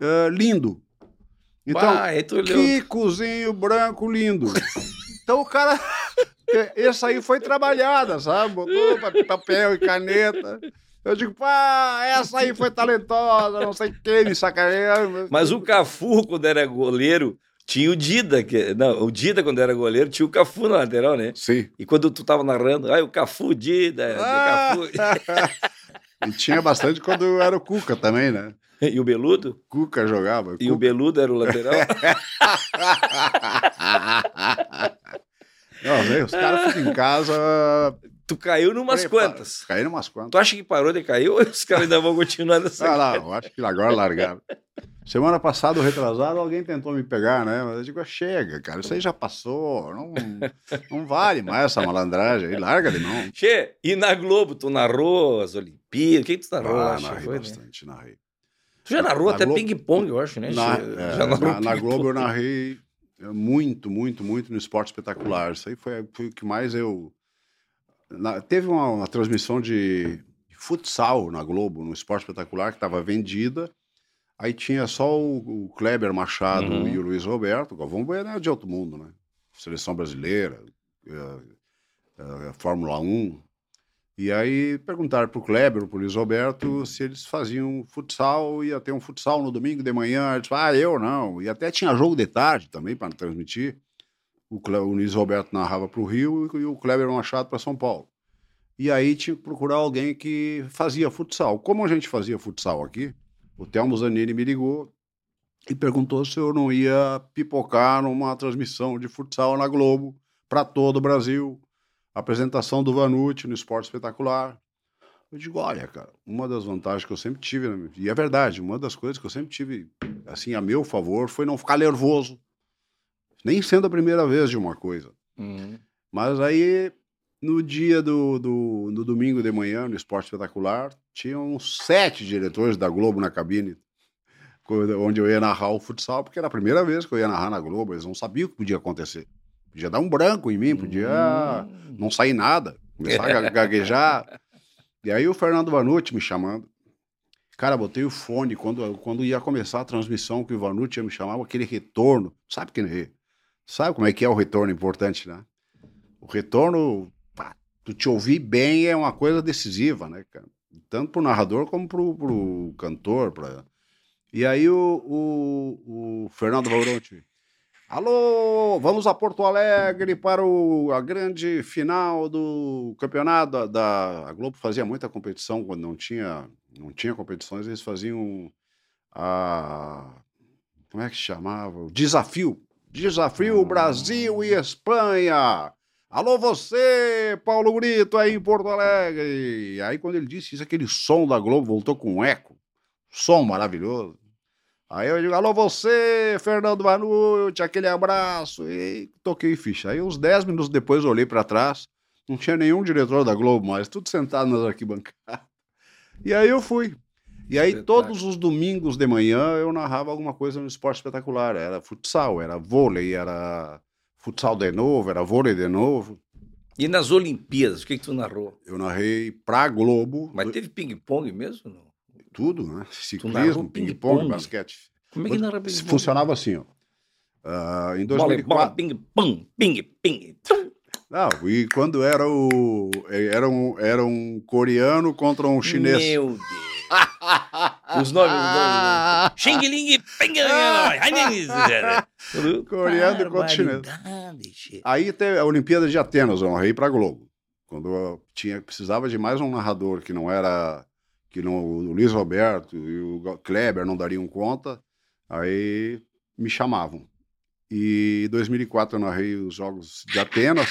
eh, lindo. Então, Bah. Kikozinho branco lindo. *laughs* Então o cara. *laughs* Essa aí foi trabalhada, sabe? Botou pa- papel e caneta. Eu digo, pá, essa aí foi talentosa, não sei o que, me sacaneando. Mas o Cafu, quando era goleiro, tinha o Dida. Que... Não, o Dida, quando era goleiro, tinha o Cafu na lateral, né? Sim. E quando tu tava narrando, ai, o Cafu, Dida, Ah! Cafu. *laughs* E tinha bastante quando era o Cuca também, né? *laughs* e o Beludo? Cuca jogava. E o Cuca. Beludo era o lateral? *laughs* Não, né, os caras ficam em casa. tu caiu numas quantas. Caíram umas quantas. Tu acha que parou de cair ou os caras ainda vão continuar nessa? Ah, lá, eu acho que agora largaram. Semana passada, o retrasado, alguém tentou me pegar, né? Mas eu digo, chega, cara, isso aí já passou. Não, não vale mais essa malandragem aí, larga de mão. Che, e na Globo, tu narrou as Olimpíadas? O que, que tu narrou? Ah, narrei Foi, né? bastante, narrei. Tu já narrou Na até Globo- ping-pong, eu acho, né? Na, é, na, na. Globo eu narrei muito, muito, muito no esporte espetacular. Isso aí foi, foi o que mais eu. na- teve uma, uma transmissão de futsal na Globo, no esporte espetacular, que estava vendida. Aí tinha só o, o Kleber Machado Uhum. e o Luiz Roberto. O Galvão Bueno é de outro mundo, né? Seleção brasileira, é, é, Fórmula 1. E aí perguntaram para o Kleber, para o Luiz Roberto, se eles faziam futsal, ia ter um futsal no domingo de manhã. Eles falaram, ah, eu não. E até tinha jogo de tarde também para transmitir. o, Cle- o Luiz Roberto narrava para o Rio e o Kleber Machado para São Paulo. E aí tinha que procurar alguém que fazia futsal. Como a gente fazia futsal aqui, o Telmo Zanini me ligou e perguntou se eu não ia pipocar numa transmissão de futsal na Globo para todo o Brasil. Apresentação do Vanucci no Esporte Espetacular. Eu digo, olha, cara, uma das vantagens que eu sempre tive, e é verdade, uma das coisas que eu sempre tive, assim, a meu favor, foi não ficar nervoso. Nem sendo a primeira vez de uma coisa. Uhum. Mas aí, no dia do, do no domingo de manhã, no Esporte Espetacular, tinham sete diretores da Globo na cabine, onde eu ia narrar o futsal, porque era a primeira vez que eu ia narrar na Globo, eles não sabiam o que podia acontecer. Podia dar um branco em mim, podia Hum. não sair nada, começar a ga- gaguejar. E aí o Fernando Vanucci me chamando. Cara, botei o fone quando, quando ia começar a transmissão, que o Vanucci ia me chamar, aquele retorno. Sabe que Sabe como é que é o retorno importante, né? O retorno, tu te ouvir bem é uma coisa decisiva, né, cara? Tanto pro narrador como pro, pro cantor. Pra... E aí o, o, o Fernando Vanucci. Alô, vamos a Porto Alegre para o, a grande final do campeonato da, A Globo fazia muita competição quando não tinha, não tinha competições, eles faziam a. Como é que chamava? Desafio. Desafio Brasil e Espanha. Alô, você, Paulo Brito, aí em Porto Alegre. Aí, quando ele disse isso, aquele som da Globo voltou com um eco. Som maravilhoso. Aí eu digo, alô você, Fernando Vanucci, aquele abraço. E toquei ficha. Aí uns 10 minutos depois eu olhei para trás, não tinha nenhum diretor da Globo mais, tudo sentado nas arquibancadas. E aí eu fui. E aí todos os domingos de manhã eu narrava alguma coisa no esporte espetacular. Era futsal, era vôlei, era futsal de novo, era vôlei de novo. E nas Olimpíadas, o que, que tu narrou? Eu narrei pra Globo, Mas teve ping-pong mesmo? Não? tudo, né? Ciclismo, ping-pong? basquete. Como é que narra ping-pong? Funcionava assim, ó. Ah, em Bola, bola, 2004, ping-pong, ping-ping. tum. Não, e quando era o. Era um, era um coreano contra um chinês. Meu Deus. Os nomes, os nomes. Xing Ling Ping. Coreano contra chinês. chinês. Aí teve a Olimpíada de Atenas, eu narrei pra Globo. Quando eu tinha, precisava de mais um narrador que não era. que não, o Luiz Roberto e o Kleber não dariam conta, aí me chamavam. E em 2004 eu narrei os Jogos de Atenas,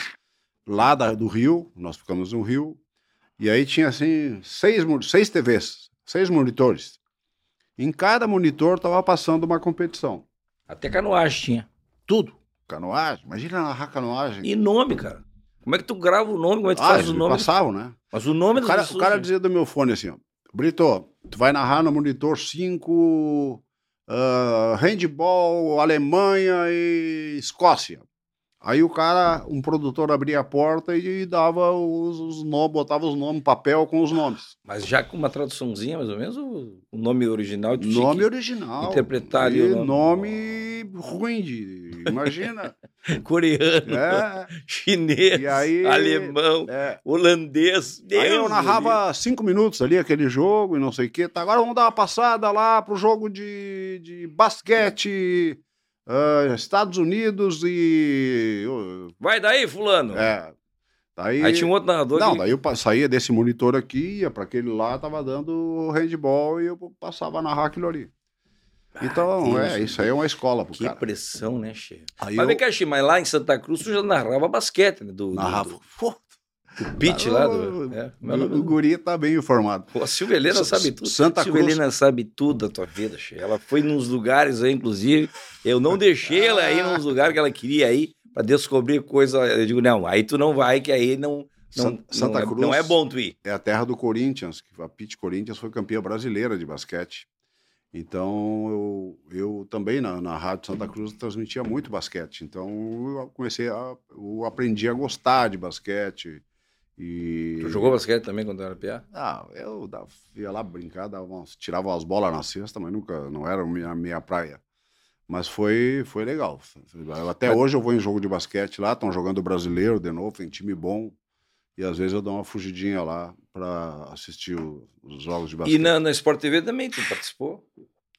lá da- do Rio, nós ficamos no Rio, e aí tinha assim seis, seis TVs, seis monitores. Em cada monitor estava passando uma competição. Até canoagem tinha. Tudo. Canoagem, imagina narrar canoagem. E nome, cara. Como é que tu grava o nome? Como é que tu Ah, faz o me nome? passavam, né? Mas o nome O cara, o cara dizia do meu fone assim, ó, Brito, tu vai narrar no monitor 5, handball, Alemanha e Escócia. Aí o cara, um produtor abria a porta e dava os, os nomes, botava os nomes, papel com os nomes. Mas já com uma traduçãozinha, mais ou menos, o nome original e tinha Nome original. interpretar ali E o nome. nome ruim de. Imagina. *laughs* Coreano, é, chinês, E aí- alemão, é. holandês. Deus Aí eu narrava cinco minutos ali aquele jogo e não sei o quê. Tá, agora vamos dar uma passada lá pro jogo de, de basquete ah, Estados Unidos e. Vai daí, fulano. É. Daí, Aí tinha um outro narrador Não, que- daí eu saía desse monitor aqui, ia para aquele lá, tava dando handball e eu passava a narrar aquilo ali. Então, Deus, é, isso aí é uma escola pro Que cara. pressão, né, Che? Aí Mas eu vem cá, Che, mas lá em Santa Cruz tu já narrava basquete, né? Do- narrava. Do, Pô, do pitch lá. Do, é, o o, o guri tá bem informado. Pô, a Silvia Helena sabe tudo. Santa Silvia Cruz- Helena sabe tudo da tua vida, Che. Ela foi nos lugares aí, inclusive. Eu não deixei ela ir nos lugares que ela queria ir para descobrir coisa. Eu digo, não, aí tu não vai, que aí não. não San- Santa não, é, Cruz- não é bom tu ir. É a terra do Corinthians, que a Pit Corinthians foi campeã brasileira de basquete. Então, eu, eu também na, na Rádio Santa Cruz transmitia muito basquete. Então, eu comecei a. Eu aprendi a gostar de basquete. E... Tu jogou basquete também quando era piá? Ah, eu dava- ia lá brincar, dava umas- tirava as bolas na cesta, mas nunca, não era a minha, minha praia. Mas foi, foi legal. Até hoje eu vou em jogo de basquete lá, estão jogando brasileiro de novo, tem time bom. E às vezes eu dou uma fugidinha lá para assistir o- os jogos de basquete. E na, na Sport TV também tu participou?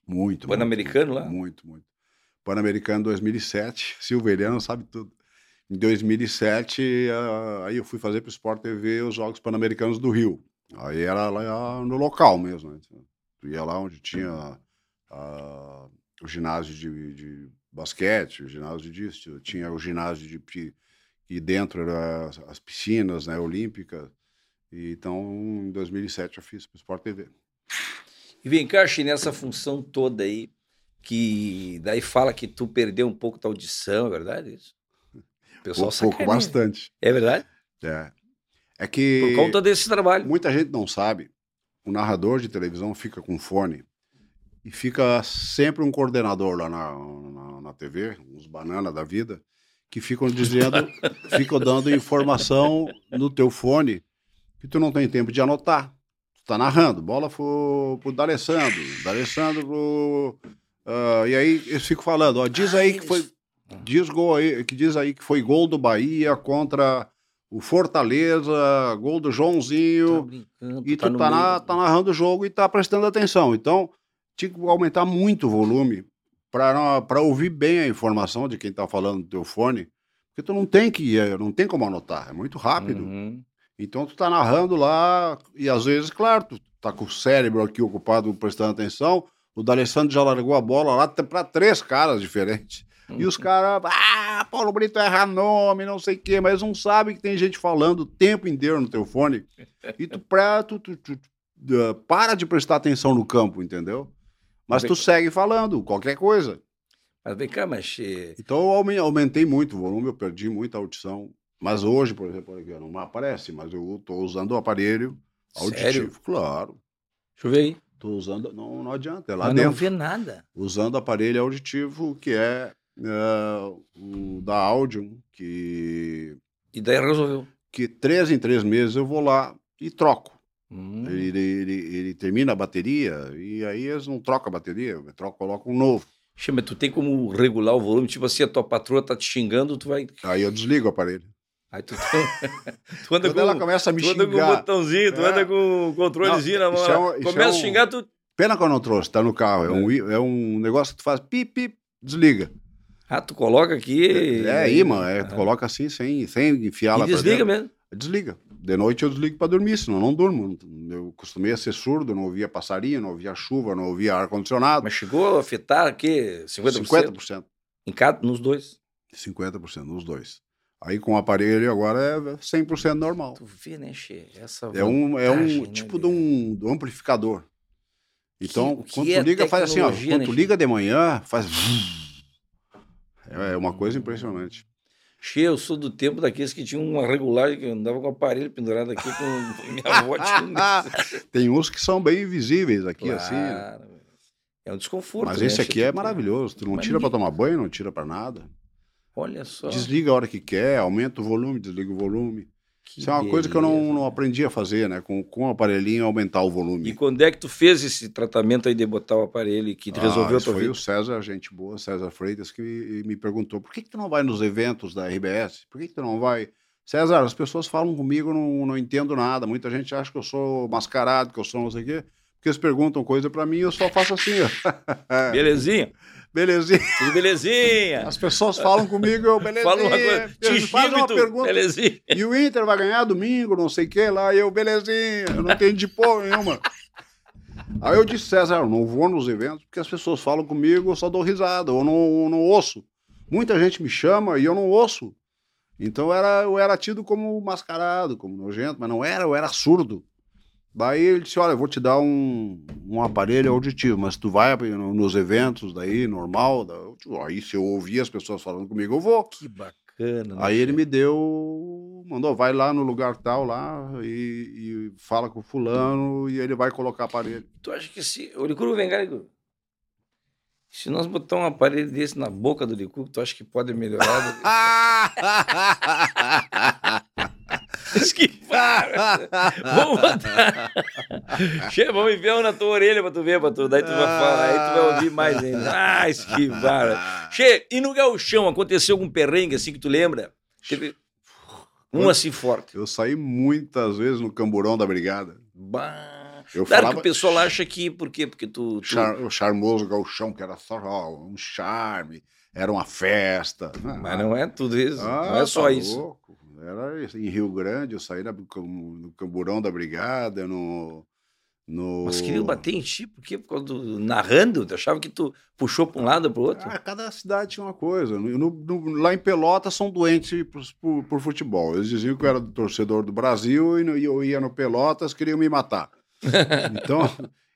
Muito, Pan-Americano lá? Muito, muito. Pan-Americano 2007, Silveriano sabe tudo. Em 2007, ah, aí eu fui fazer para o Sport TV os Jogos Pan-Americanos do Rio. Aí era lá no local mesmo. Né? Tu ia lá onde tinha o ginásio de, de, basquete, o ginásio disso, tinha o ginásio de e dentro eram as, as piscinas né, olímpicas. Então, em 2007 eu fiz para o Sport TV. E vem cá, nessa função toda aí, que daí fala que tu perdeu um pouco da audição, é verdade isso? Pessoal um pouco, bastante. É verdade? É. É que. Por conta desse trabalho. Muita gente não sabe. O narrador de televisão fica com fone e fica sempre um coordenador lá na, na, na TV, uns bananas da vida, que ficam dizendo, *laughs* ficam dando informação no teu fone que tu não tem tempo de anotar. Tu tá narrando, bola foi pro D'Alessandro, D'Alessandro pro... Uh, e aí eles ficam falando, ó, diz aí que foi... Diz, gol aí, que diz aí que foi gol do Bahia contra o Fortaleza, gol do Joãozinho. Tá e tu tá, tá, na, tá, narrando o jogo e tá prestando atenção. Então, tinha que aumentar muito o volume para ouvir bem a informação de quem tá falando no teu fone. Porque tu não tem que não tem como anotar, é muito rápido. Uhum. Então tu tá narrando lá, e às vezes, claro, tu tá com o cérebro aqui ocupado prestando atenção, o D'Alessandro já largou a bola lá para três caras diferentes. E os caras, ah, Paulo Brito erra nome, não sei o quê, mas não sabe que tem gente falando o tempo inteiro no teu fone. E tu, pra, tu, tu, tu uh, para de prestar atenção no campo, entendeu? Mas tu segue falando, qualquer coisa. Mas vem cá, mas... Então eu aumentei muito o volume, eu perdi muita audição. Mas hoje, por exemplo, não aparece, mas eu estou usando o aparelho auditivo, Sério? claro. Deixa eu ver aí. Estou usando, não, não adianta, é lá mas dentro. não vê nada. Usando o aparelho auditivo, que é, é o da Audion, que... E daí resolveu. Que três em três meses eu vou lá e troco. Hum. Ele, ele, ele, termina a bateria e aí eles não trocam a bateria, eu troco, coloco um novo. Chama, tu tem como regular o volume? Tipo assim, a tua patroa tá te xingando, tu vai. Aí eu desligo o aparelho. Aí tu, *laughs* tu *laughs* anda Quando com, ela começa a me tu xingar. anda com um botãozinho, tu é. anda com o controlezinho não, na mão. É um, começa é um... a xingar, tu. Pena que eu não trouxe, tá no carro. É, um, é um negócio que tu faz pip, pip, desliga. Ah, tu coloca aqui. É, é imã, é, tu coloca assim, sem, sem enfiar e lá desliga mesmo. Desliga. De noite eu desligo para dormir, senão não durmo. Eu costumei a ser surdo, não ouvia passarinho, não ouvia chuva, não ouvia ar-condicionado. Mas chegou a afetar aqui 50%? 50%. Em cada, nos dois? 50% nos dois. Aí com o aparelho agora é 100% normal. Tu vê, né, Che? Essa é um, é um né, tipo de um, de um amplificador. Então, que, quando é tu liga, faz assim, ó. Quando né, tu liga de manhã, faz. É uma coisa impressionante. Che, eu sou do tempo daqueles que tinham uma regulagem que andava com o aparelho pendurado aqui com *laughs* minha avó tinha *laughs* Tem uns que são bem invisíveis aqui, assim, né? claro. assim. É um desconforto. Mas né? esse aqui é maravilhoso. Tu não Mas tira ninguém... para tomar banho, não tira para nada. Olha só. Desliga a hora que quer, aumenta o volume, desliga o volume. Que Isso é uma beleza. coisa que eu não, não aprendi a fazer, né? Com, com o aparelhinho aumentar o volume. E quando é que tu fez esse tratamento aí de botar o aparelho que ah, resolveu a tua foi vida? o César, gente boa, César Freitas, que me, me, perguntou por que, que tu não vai nos eventos da RBS? Por que, que tu não vai? César, as pessoas falam comigo, não, não entendo nada. Muita gente acha que eu sou mascarado, que eu sou não sei o quê. Porque eles perguntam coisa para mim e eu só faço assim. *laughs* Belezinha? Belezinha. Tudo belezinha. As pessoas falam comigo, eu, belezinha. Fala uma coisa. Te faz uma tu, pergunta. Belezinha. E o Inter vai ganhar domingo, não sei o que lá, e eu, belezinha. Eu não entendi porra nenhuma. Aí eu disse, César, eu não vou nos eventos porque as pessoas falam comigo, eu só dou risada, eu não, eu não ouço. Muita gente me chama e eu não ouço. Então eu era, eu era tido como mascarado, como nojento, mas não era, eu era surdo. Daí ele disse: Olha, eu vou te dar um, um aparelho auditivo, mas tu vai nos eventos daí, normal. aí, se eu ouvir as pessoas falando comigo, eu vou. Que bacana. Aí ele me deu, mandou, vai lá no lugar tal lá e, e fala com o fulano e ele vai colocar aparelho. Tu acha que se. O Licuru vem cá, Licuru. Se nós botar um aparelho desse na boca do Licuru, tu acha que pode melhorar? *laughs* *laughs* Esquivar! vamos botar. Che, vamos enfiar um na tua orelha pra tu ver, pra tu. Daí tu vai falar, aí tu vai ouvir mais ainda. Ah, esquivar. Che, e no galchão aconteceu algum perrengue assim que tu lembra? Teve um assim forte. Eu saí muitas vezes no camburão da brigada. Bah. Eu claro falava... que o pessoal acha que, por quê? Porque tu... tu... Char... O charmoso galchão, que era só ó, um charme era uma festa. Mas não é tudo isso, Ah, não é só tá isso. louco. Era em Rio Grande, eu saí na- no camburão da brigada, no. no... Mas queriam bater em ti, por quê? Por causa do... narrando? Tu achava que tu puxou para um lado ou para o outro? Ah, cada cidade tinha uma coisa. No- no- lá em Pelotas são doentes por, por- por futebol. Eles diziam que eu era torcedor do Brasil e, e eu ia no Pelotas, queriam me matar. *laughs* Então,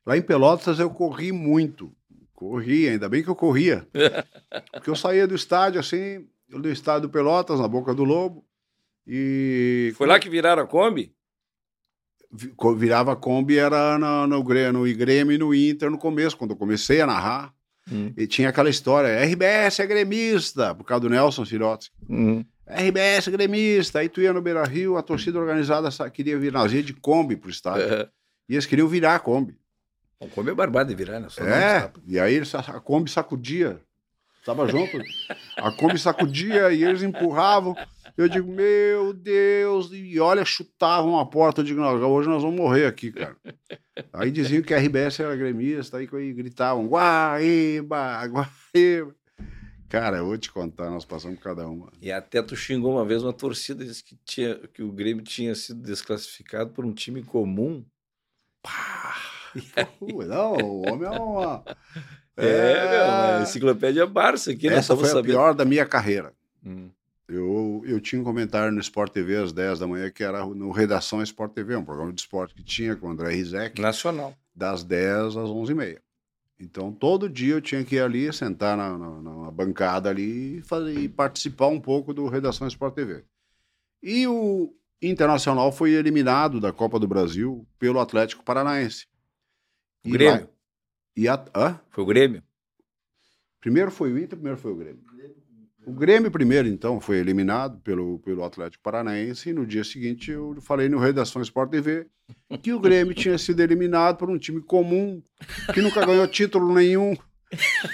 lá em Pelotas eu corri muito. Corri, ainda bem que eu corria. *laughs* Porque eu saía do estádio assim, do estádio do Pelotas, na Boca do Lobo, e Foi lá que viraram a Kombi? virava Kombi, era na- no, Grê- no Grêmio e no Inter no começo, quando eu comecei a narrar. Hum. E tinha aquela história, RBS é gremista, por causa do Nelson Cirotti. Hum. RBS é gremista. Aí tu ia no Beira Rio, a torcida organizada queria vir ia de Kombi pro estádio. É. E eles queriam virar a Kombi. A Kombi é barbada de virar, né? Só É, e aí a Kombi sacudia. Tava junto. A Kombi sacudia e eles empurravam. Eu digo, meu Deus, e olha, chutavam a porta. Eu digo, não, hoje nós vamos morrer aqui, cara. Aí diziam que a RBS era gremista, aí, gritavam, Guaíba, Guaíba. Cara, eu vou te contar, nós passamos cada uma. E até tu xingou uma vez uma torcida disse que, tinha, que o Grêmio tinha sido desclassificado por um time comum. Pô, não, o homem é uma. *laughs* É, meu, a enciclopédia Barça aqui, nós Essa foi a sabendo. pior da minha carreira. Hum. Eu, eu tinha um comentário no Sport TV às 10 da manhã, que era no Redação Sport TV, um programa de esporte que tinha com o André Rizek, Nacional. das 10 às 11h30. Então, todo dia eu tinha que ir ali, sentar na, na- na bancada ali e, fazer, e participar um pouco do Redação Sport TV. E o Internacional foi eliminado da Copa do Brasil pelo Atlético Paranaense. O E Grêmio. lá- e a, hã? Foi o Grêmio? Primeiro foi o Inter, primeiro foi o Grêmio. O Grêmio primeiro, então, foi eliminado pelo, pelo Atlético Paranaense e no dia seguinte eu falei no Redação Sport TV que o Grêmio tinha sido eliminado por um time comum que nunca ganhou título nenhum. *laughs*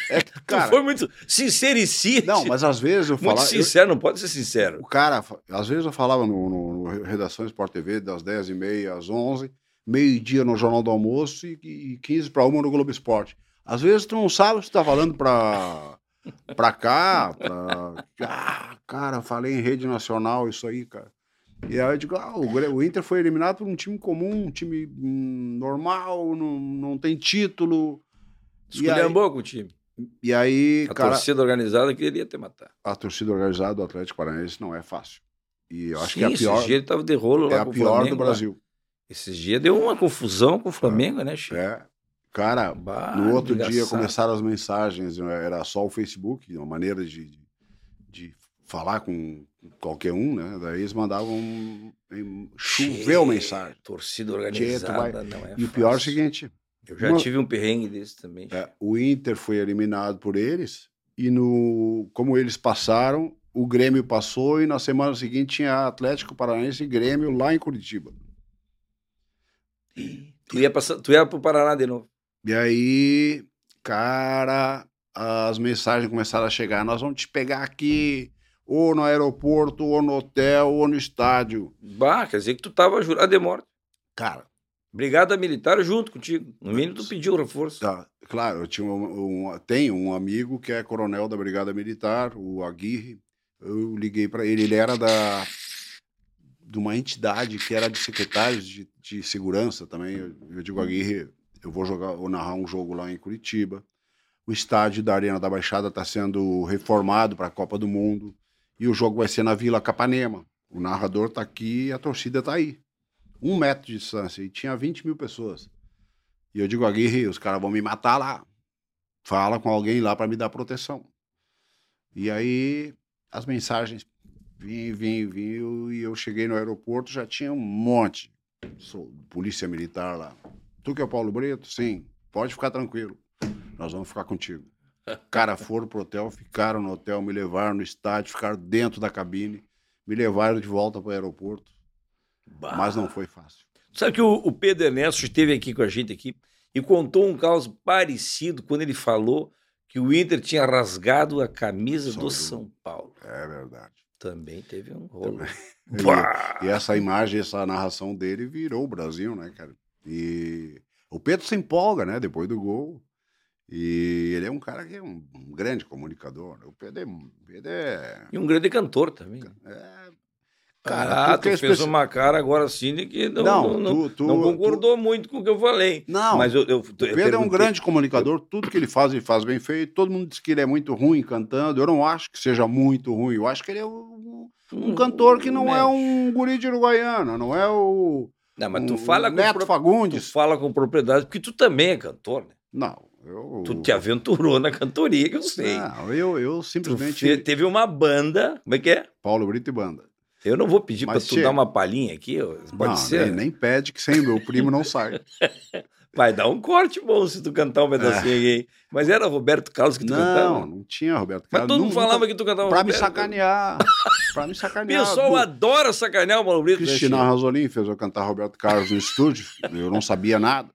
É que, tu cara, foi muito sincericídio. não, mas às vezes eu Muito falava... eu- sincero, não pode ser sincero. o cara, às vezes eu falava no, no- no Redação Sport TV das 10h30 às 11 meio-dia no Jornal do Almoço e, e 15 para uma no Globo Esporte. Às vezes tu não sabe se tu tá falando pra, pra cá, pra... Ah, cara, falei em rede nacional isso aí, cara. E aí eu digo, ah, o, Inter foi eliminado por um time comum, um time hum, normal, não, não tem título. E aí, Esculhambou com o time. e aí A cara, torcida organizada queria te matar. a torcida organizada do Atlético Paranaense não é fácil. E eu acho Sim, que é a pior, Esses dias ele tava de rolo lá é a pior Flamengo, do lá. Brasil. Esses dias deu uma confusão com o Flamengo, né, Chico? É. Cara, Bah, no outro dia engraçado. começaram as mensagens, né, era só o Facebook, uma maneira de, de, falar com qualquer um, né? Daí eles mandavam. em- Choveu Tchê, mensagem. Torcida organizada não é E o pior é o seguinte: Eu já uma- tive um perrengue desse também. é, o Inter foi eliminado por eles, e no como eles passaram, o Grêmio passou, e na semana seguinte tinha Atlético Paranaense e Grêmio lá em Curitiba. Tu ia, passar, tu ia pro Paraná de novo. E aí, cara, as mensagens começaram a chegar. Nós vamos te pegar aqui, ou no aeroporto, ou no hotel, ou no estádio. Bah, quer dizer que tu tava jurado de morte. Cara, Brigada Militar junto contigo. No mínimo tu pediu reforço. tá, claro, eu tinha um, um- tenho um amigo que é coronel da Brigada Militar, o Aguirre. Eu liguei para ele, ele era da de uma entidade que era de secretários de, de segurança também. Eu, eu digo, Aguirre, eu vou jogar, vou narrar um jogo lá em Curitiba. O estádio da Arena da Baixada está sendo reformado para a Copa do Mundo e o jogo vai ser na Vila Capanema. O narrador está aqui e a torcida está aí. Um metro de distância e tinha 20 mil pessoas. E eu digo, Aguirre, os caras vão me matar lá. Fala com alguém lá para me dar proteção. E aí as mensagens vinham, vinham, vinham, e eu cheguei no aeroporto, já tinha um monte. Sou polícia militar lá. Tu que é o Paulo Brito? Sim, pode ficar tranquilo. Nós vamos ficar contigo. *laughs* Cara, foram pro hotel, ficaram no hotel, me levaram no estádio, ficaram dentro da cabine, me levaram de volta para o aeroporto, Bah. mas não foi fácil. Sabe que o, o Pedro Ernesto esteve aqui com a gente aqui e contou um caso parecido quando ele falou que o Inter tinha rasgado a camisa Só do São Paulo. É verdade. Também teve um rolo. E-! *laughs* E essa imagem, essa narração dele virou o Brasil, né, cara? E o Pedro se empolga, né, depois do gol. E ele é um cara que é um, um grande comunicador. O Pedro é. Pedro é, E um grande cantor também. é- Ah, tu que tu é fez especi- uma cara agora assim de que não, Não, não, tu- tu- não concordou muito com o que eu falei. Não, Mas eu, eu, O Pedro é um grande comunicador, tudo que ele faz, ele faz bem feito. Todo mundo diz que ele é muito ruim cantando. Eu não acho que seja muito ruim. Eu acho que ele é um, um cantor que não é um guri de Uruguaiana, não é o, Não, mas tu o fala com Neto pro- tu Fagundes. fala com propriedade, porque tu também é cantor, né? Não, eu. Tu te aventurou na cantoria, que eu sei. Não, eu, eu Tu simplesmente. fe- teve uma banda, como é que é? Paulo Brito e Banda. Eu não vou pedir Mas pra tu dar uma palhinha aqui, pode não, ser? Nem, nem pede que sem o meu primo não sai. *laughs* Vai dar um corte bom se tu cantar um pedacinho aí. hein? Mas era Roberto Carlos que tu não, cantava? não tinha, Roberto Mas Carlos. todo mundo Nunca- falava que tu cantava Pra me Roberto. sacanear. pra me O sacanear. pessoal Du- adora sacanear o Paulo Brito. né, Cristina Chico? Rasolin fez eu cantar Roberto Carlos no estúdio. *laughs* Eu não sabia nada.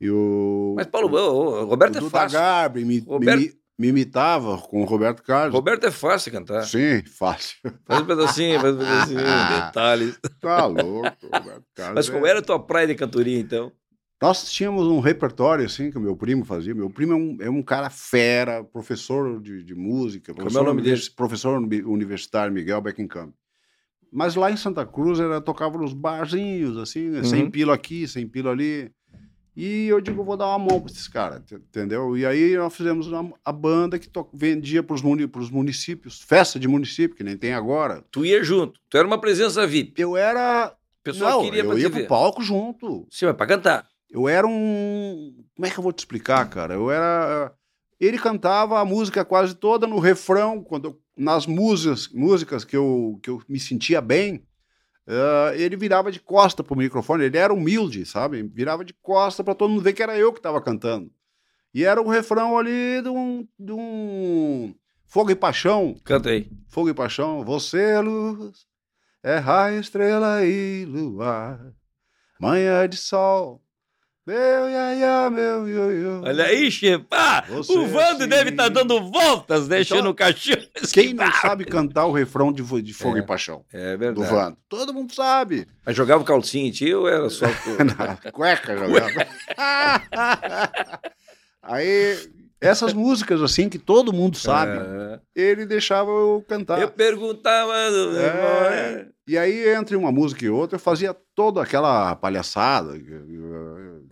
E o. Mas, Paulo, o, o Roberto o é Duda fácil. Garbi me, Roberto- me, me imitava com o Roberto Carlos. Roberto é fácil cantar. Sim, fácil. Faz um pedacinho, faz um pedacinho, *laughs* detalhes. Tá louco, Roberto Carlos. Mas qual é- era a tua praia de cantoria, então? Nós tínhamos um repertório assim que o meu primo fazia. Meu primo é um, é um cara fera, professor de, de música, Como é o professor, nome univers- professor uni- universitário Miguel Beckenkamp. Mas lá em Santa Cruz era tocava nos barzinhos, assim, né, sem Uhum. pila aqui, sem pila ali. E eu digo, vou dar uma mão para esses caras, ent- entendeu? E aí nós fizemos uma- a banda que to- vendia para os muni municípios, festa de município, que nem tem agora. Tu ia junto. Tu era uma presença VIP. Eu era. O pessoal Não, queria eu ia ver. pro palco junto. Sim, mas pra cantar. Eu era um. Como é que eu vou te explicar, cara? Eu era. Ele cantava a música quase toda no refrão, quando eu- nas músicas, músicas que, eu, que eu me sentia bem, eh, ele virava de costa pro microfone. Ele era humilde, sabe? Virava de costa para todo mundo ver que era eu que estava cantando. E era um refrão ali de um, de um Fogo e Paixão. Canta aí. Fogo e Paixão, você é luz, é raio, estrela e luar, manhã de sol, meu iaiá, meu ioiô. Olha aí, Você o Vando sim. deve estar dando voltas, deixando Então, o caixão. *laughs* Quem não sabe cantar o refrão de, de Fogo É, e Paixão, É do verdade. Vando? Todo mundo sabe. Mas jogava calcinha em ti ou era só... *laughs* Na cueca jogava. *laughs* Aí, essas músicas assim que todo mundo sabe, É. ele deixava eu cantar. Eu perguntava... do É. é. E aí, entre uma música e outra, eu fazia toda aquela palhaçada.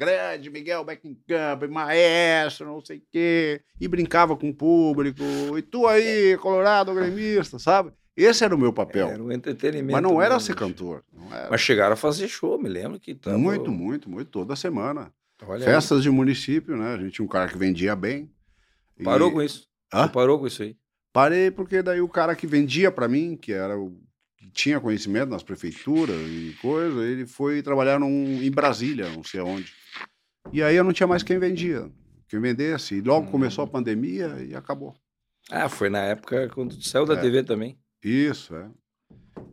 Grande Miguel Beckenkamp, maestro, não sei o quê. E brincava com o público. E tu aí, colorado, gremista, sabe? Esse era o meu papel. Era um entretenimento. Mas não era mesmo, ser cantor. Era. Mas chegaram a fazer show, me lembro que tava... Muito, muito, muito. Toda semana. Olha aí. Festas de município, né? A gente tinha um cara que vendia bem. E- Parou com isso. Hã? Tu Parou com isso aí. Parei porque daí o cara que vendia para mim, que era o que tinha conhecimento nas prefeituras e coisa, ele foi trabalhar num, em Brasília, não sei aonde. E aí eu não tinha mais quem vendia, quem vendesse. E logo Hum. começou a pandemia e acabou. Ah, foi na época quando saiu da É. TV também. Isso, é.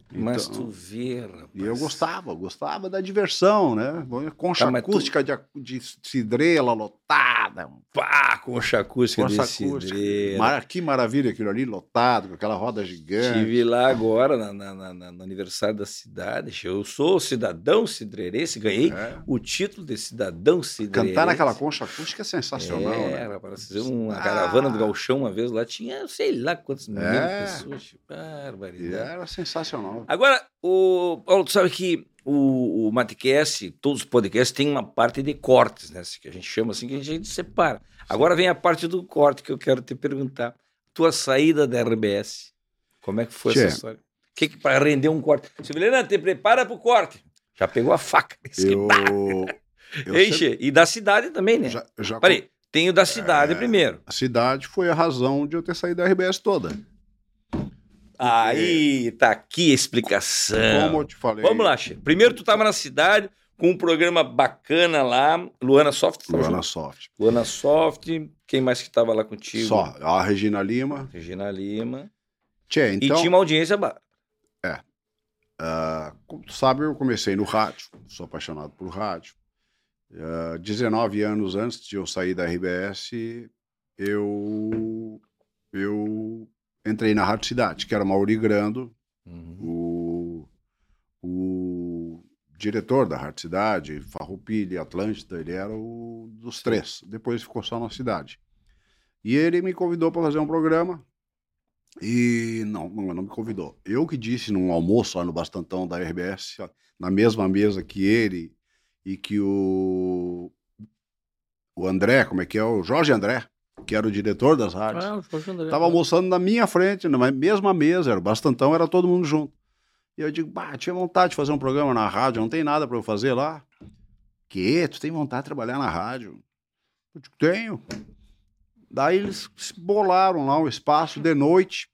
Mas Então, tu vê, rapaz. E eu gostava, gostava da diversão, né? Concha Tá, mas tu- acústica de, de cidrela lotada. Pá, concha acústica Concha desse acústica. cidreira. Mara- que maravilha aquilo ali, lotado, com aquela roda gigante. Estive lá agora na, na- na- no aniversário da cidade. Eu sou cidadão cidreirense, ganhei É. o título de cidadão cidreirense. Cantar naquela concha acústica é sensacional, É, né? fazer uma Ah. caravana do Galchão uma vez lá, tinha sei lá quantos de É. pessoas. E Barbaridade. era sensacional. Agora, o Paulo, tu sabe que o, o Matcast, todos os podcasts, tem uma parte de cortes, né? Que a gente chama assim, que a gente separa. Agora vem a parte do corte que eu quero te perguntar. Tua saída da RBS, como é que foi Tchê. essa história? O que, que para render um corte? Silvelena, te prepara pro corte. Já pegou a faca. *laughs* Eu. eu Ei, sempre- e da cidade também, né? já, já Peraí, tem o da cidade É. primeiro. A cidade foi a razão de eu ter saído da RBS toda. Aí, tá aqui a explicação. Como eu te falei. Vamos lá, Che. Primeiro tu tava na cidade com um programa bacana lá, Luana Soft. Luana junto? Soft. Luana Soft, quem mais que tava lá contigo? Só. A Regina Lima. Regina Lima. Tchê, E então. tinha uma audiência ba- ah, como tu sabe, eu comecei no rádio. Sou apaixonado por rádio. Ah, 19 anos antes de eu sair da RBS, eu. Eu entrei na Rádio Cidade, que era Mauri Grando, o, o diretor da Rádio Cidade, Farroupilha, Atlântida, ele era o dos três. Depois ficou só na cidade. E ele me convidou para fazer um programa. E não, não, não me convidou. Eu que disse num almoço lá no Bastantão da RBS, na mesma mesa que ele e que o, o André, como é que é? O Jorge André, que era o diretor das rádios. Ah, o Jorge André. Tava almoçando na minha frente, na mesma mesa, era o Bastantão, era todo mundo junto. E eu digo, bah, tinha vontade de fazer um programa na rádio, não tem nada para eu fazer lá. Que? Tu tem vontade de trabalhar na rádio? Eu digo, tenho. Daí eles bolaram lá um espaço de noite,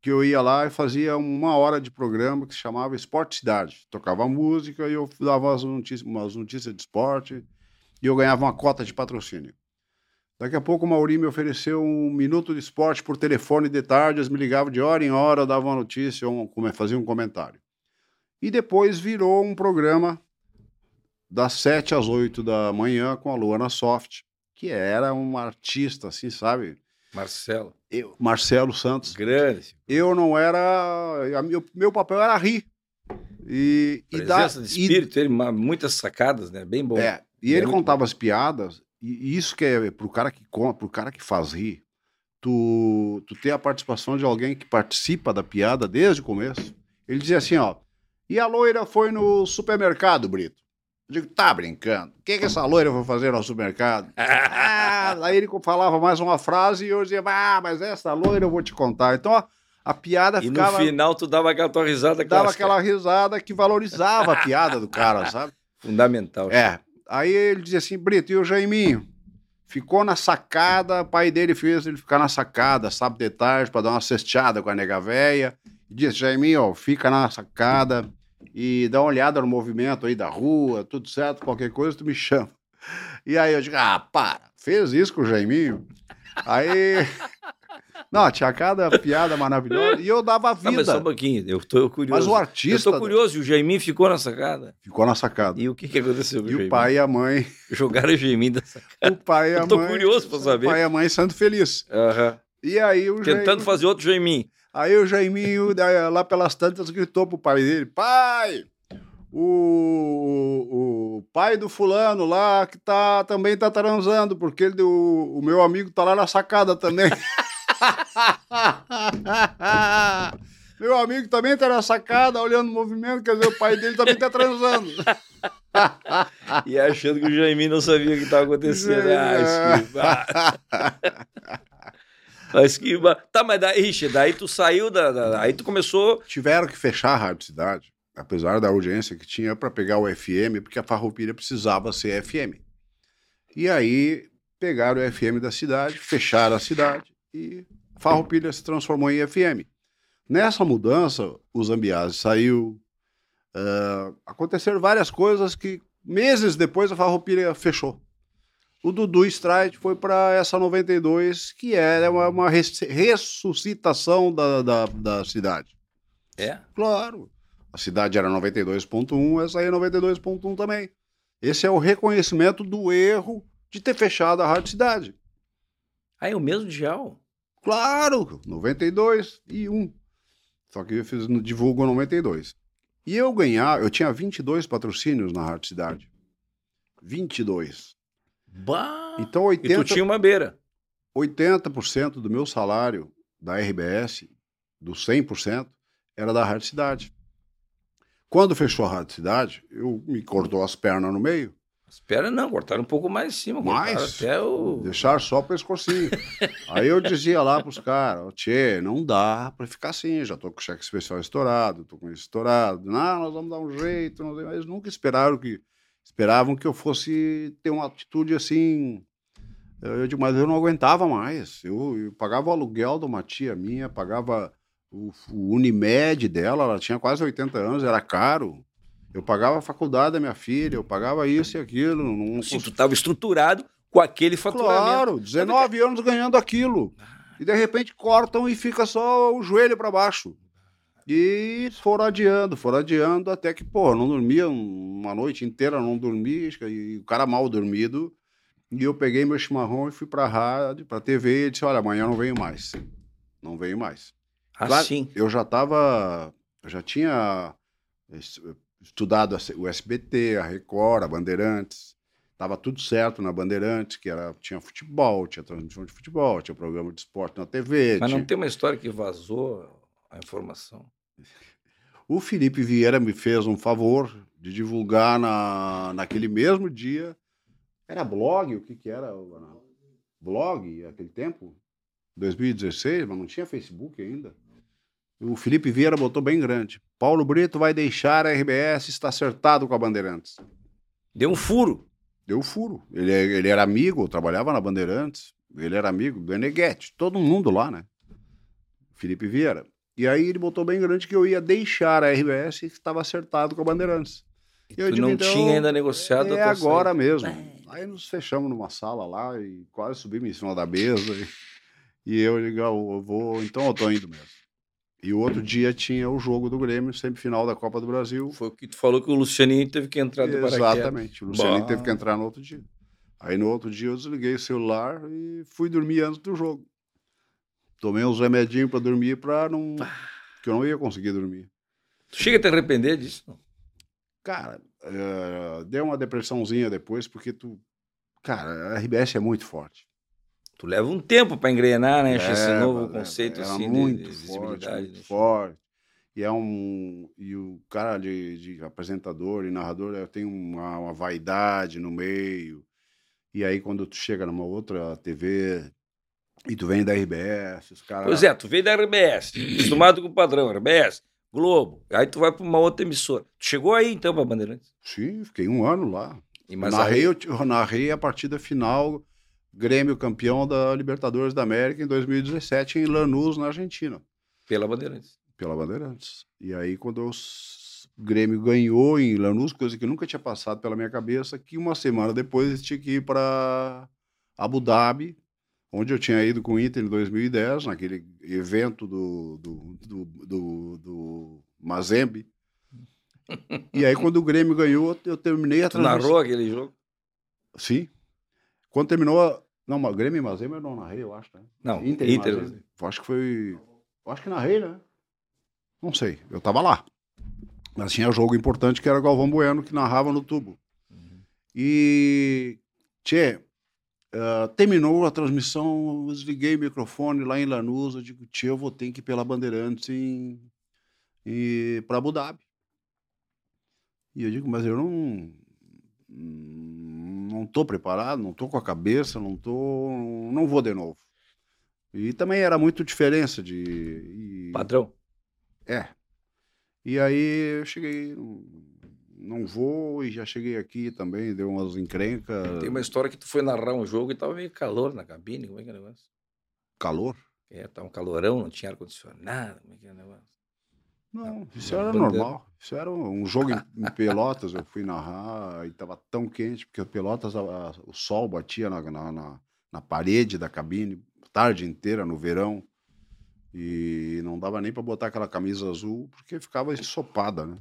que eu ia lá e fazia uma hora de programa que se chamava Esporte Cidade. Tocava música e eu dava umas notícias, umas notícias de esporte e eu ganhava uma cota de patrocínio. Daqui a pouco o Mauri me ofereceu um minuto de esporte por telefone de tarde, eles me ligavam de hora em hora, dava uma notícia, um, fazia um comentário. E depois virou um programa das 7 às 8 da manhã com a Luana Soft, que era um artista, assim, sabe? Marcelo. Eu, Marcelo Santos. Grande. Eu não era. Meu, meu papel era rir. E, Presença e de espírito, e, ele, muitas sacadas, né? Bem bom. É, e ele contava bom. as piadas e isso que é pro cara que conta, pro cara que faz rir, tu, tu ter a participação de alguém que participa da piada desde o começo. Ele dizia assim, ó, e a loira foi no supermercado, Brito. Eu digo, tá brincando? O que, que essa loira foi fazer no supermercado? *laughs* ah, aí ele falava mais uma frase e eu dizia, ah, mas essa loira eu vou te contar. Então a, a piada e ficava... E no final tu dava aquela tua risada Dava clássica. aquela risada que valorizava a piada do cara, sabe? *laughs* Fundamental. É. Aí ele dizia assim, Brito, e o Jaiminho? Ficou na sacada, o pai dele fez ele ficar na sacada, sábado de tarde, para dar uma cesteada com a nega véia. E disse, Jaiminho, ó, fica na sacada e dá uma olhada no movimento aí da rua, tudo certo, qualquer coisa tu me chama. E aí eu digo, ah, para, fez isso com o Jaiminho? Aí não, tinha cada piada maravilhosa e eu dava vida. Não, mas só um pouquinho, eu tô curioso. Mas o artista. Eu tô curioso, e o Jaimin ficou na sacada? Ficou na sacada. E o que, que aconteceu com e o o pai e a mãe. Jogaram o Jaimin da sacada. O pai e a eu tô mãe. curioso pra saber. O pai e a mãe sendo felizes. Uhum. E aí o Tentando Jaimin... fazer outro Jaimin. Aí o Jaiminho, lá pelas tantas, gritou pro pai dele: Pai! O, o, pai do fulano lá que tá, também tá transando, porque ele, o, o meu amigo tá lá na sacada também. *laughs* Meu amigo também tá na sacada, olhando o movimento, quer dizer, o pai dele também tá transando. *laughs* e achando que o Jaime não sabia o que estava acontecendo. Ah, mas *laughs* que. Tá, mas daí, Ixi, daí tu saiu da, da, Aí tu começou. Tiveram que fechar a Rádio Cidade, apesar da audiência que tinha para pegar o FM, porque a Farroupilha precisava ser FM. E aí pegaram o FM da cidade, fecharam a cidade e Farroupilha se transformou em FM. Nessa mudança, o Zambiase saiu, uh, aconteceram várias coisas que meses depois a Farroupilha fechou. O Dudu Stride foi para essa 92, que era uma, uma ressuscitação da, da, da cidade. É? Claro. A cidade era 92.1, essa aí é 92.1 também. Esse é o reconhecimento do erro de ter fechado a Rádio Cidade. Ah, é o mesmo dial? Claro, 92 e 1. Só que eu fiz no Divulgo 92. E eu ganhar, eu tinha 22 patrocínios na Rádio Cidade. 22. Bah! Então 80, e tu tinha uma beira. 80% do meu salário da RBS, do 100%, era da Rádio Cidade. Quando fechou a Rádio Cidade, eu me cortou as pernas no meio Espera não, cortaram um pouco mais em cima. Mais? Até o... Deixar só o pescocinho. Aí eu dizia lá pros caras, tchê, não dá pra ficar assim, já tô com o cheque especial estourado, tô com isso estourado. Não, nós vamos dar um jeito. Não... Mas nunca esperaram que... Esperavam que eu fosse ter uma atitude assim... Eu digo, mas eu não aguentava mais. Eu, eu pagava o aluguel de uma tia minha, pagava o, o Unimed dela, ela tinha quase 80 anos, era caro. Eu pagava a faculdade da minha filha, eu pagava isso e aquilo. Não... Sim, tu estava estruturado com aquele faturamento. Claro, 19 anos ganhando aquilo. E de repente cortam e fica só o joelho para baixo. E foram adiando, foram adiando, até que, pô, não dormia uma noite inteira, não dormia, e o cara mal dormido. E eu peguei meu chimarrão e fui pra rádio, pra TV, e disse: Olha, amanhã não venho mais. Não venho mais. Assim. Claro, eu já tava. Eu já tinha estudado o SBT, a Record, a Bandeirantes. Tava tudo certo na Bandeirantes, que era, tinha futebol, tinha transmissão de futebol, tinha programa de esporte na TV. Mas tinha... não tem uma história que vazou a informação. O Felipe Vieira me fez um favor de divulgar na, naquele mesmo dia. Era blog? O que, que era? Blog, aquele tempo? 2016, mas não tinha Facebook ainda. O Felipe Vieira botou bem grande. Paulo Brito vai deixar a RBS, está acertado com a Bandeirantes. Deu um furo. Deu um furo. Ele, ele era amigo, trabalhava na Bandeirantes. Ele era amigo do Eneguete, todo mundo lá, né? Felipe Vieira. E aí ele botou bem grande que eu ia deixar a RBS e estava acertado com a Bandeirantes. E eu digo, não então, tinha ainda negociado. É agora saída. mesmo. É. Aí nos fechamos numa sala lá e quase subimos em cima da mesa. E, e eu digo, ah, eu vou, então eu tô indo mesmo. E o outro dia tinha o jogo do Grêmio, semifinal da Copa do Brasil. Foi o que tu falou que o Lucianinho teve que entrar do Exatamente, o Lucianinho bah. teve que entrar no outro dia. Aí no outro dia eu desliguei o celular e fui dormir antes do jogo. Tomei uns remedinhos para dormir para não. que eu não ia conseguir dormir. Tu chega a te arrepender disso? Cara, uh, deu uma depressãozinha depois, porque tu. Cara, a RBS é muito forte. Tu leva um tempo para engrenar, né? É, esse novo conceito é assim, muito de, forte, muito né? forte. E é um. E o cara de, de apresentador e narrador tem uma, uma vaidade no meio. E aí, quando tu chega numa outra TV, e tu vem da RBS, os caras. Pois é, tu vem da RBS, acostumado com o padrão, RBS, Globo. Aí tu vai para uma outra emissora. Tu chegou aí então para Bandeirantes? Sim, fiquei um ano lá. E mas narrei, aí... eu narrei a partida final, Grêmio campeão da Libertadores da América em 2017 em Lanús, na Argentina. Pela Bandeirantes. Pela Bandeirantes. E aí, quando o Grêmio ganhou em Lanús, coisa que nunca tinha passado pela minha cabeça, que uma semana depois tinha que ir para Abu Dhabi onde eu tinha ido com o Inter em 2010, naquele evento do, do, do, do, do Mazembe. E aí, quando o Grêmio ganhou, eu terminei a transmissão. Tu narrou aquele jogo? Sim. Quando terminou. Não, o Grêmio e Mazembe eu não narrei, eu acho, né? Não, Inter. Inter. Mazembe. Acho que foi. Eu acho que narrei, né? Não sei. Eu tava lá. Mas tinha jogo importante que era o Galvão Bueno, que narrava no tubo. Uhum. E. Tchê, Uh, terminou a transmissão, eu desliguei o microfone lá em Lanús. Eu digo, tio, eu vou ter que ir pela Bandeirantes em, em, para Abu Dhabi. E eu digo, mas eu não não estou preparado, não estou com a cabeça, não tô, não vou de novo. E também era muito diferença de e, padrão. É. E aí eu cheguei, não vou e já cheguei aqui também, deu umas encrencas. Tem uma história que tu foi narrar um jogo e tava meio calor na cabine, como é que é o negócio? Calor? É, tava um calorão, não tinha ar-condicionado, como é que é o negócio? Não, isso era bandeira. normal. Isso era um jogo em, em, Pelotas, eu fui narrar e tava tão quente, porque Pelotas, a, a, o sol batia na, na, na, na parede da cabine, tarde inteira, no verão. E não dava nem para botar aquela camisa azul, porque ficava ensopada, né?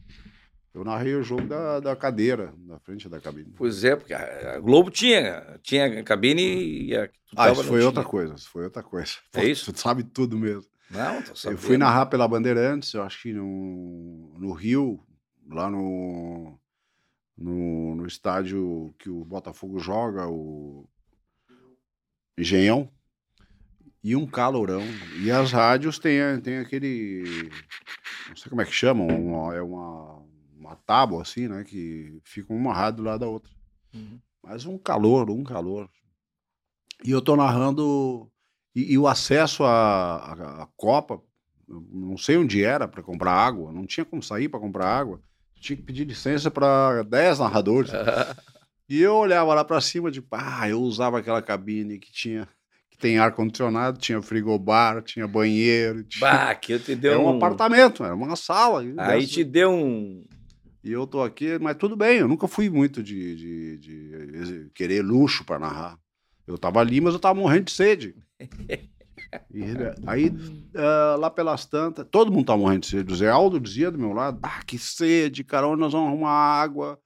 Eu narrei o jogo da, da cadeira, na frente da cabine. Pois é, porque a Globo tinha, tinha cabine e a Ah, isso foi outra coisa, isso foi outra coisa. É isso? *laughs* Tu sabe tudo mesmo. Não, tô sabendo. Eu fui narrar pela Bandeirantes, eu acho que no, no Rio, lá no, no, no estádio que o Botafogo joga, o Engenhão, e um calorão. E as rádios têm, têm aquele. Não sei como é que chamam, uma, é uma uma tábua assim, né? Que fica uma rádio do lado da outra. Uhum. Mas um calor, um calor. E eu tô narrando. E, e o acesso à, à, Copa, não sei onde era para comprar água, não tinha como sair para comprar água. Tinha que pedir licença para 10 narradores. *laughs* e eu olhava lá para cima, de tipo, ah, eu usava aquela cabine que tinha que tem ar condicionado, tinha frigobar, tinha banheiro. Tinha... Bah, que eu te deu era *laughs* um, um apartamento, era uma sala. Aí te deu um e eu tô aqui, mas tudo bem, eu nunca fui muito de, de, de querer luxo para narrar. Eu tava ali, mas eu tava morrendo de sede. Aí, uh, lá pelas tantas, todo mundo tá morrendo de sede. O Zé Aldo dizia do meu lado: Ah, que sede, cara, onde nós vamos arrumar água?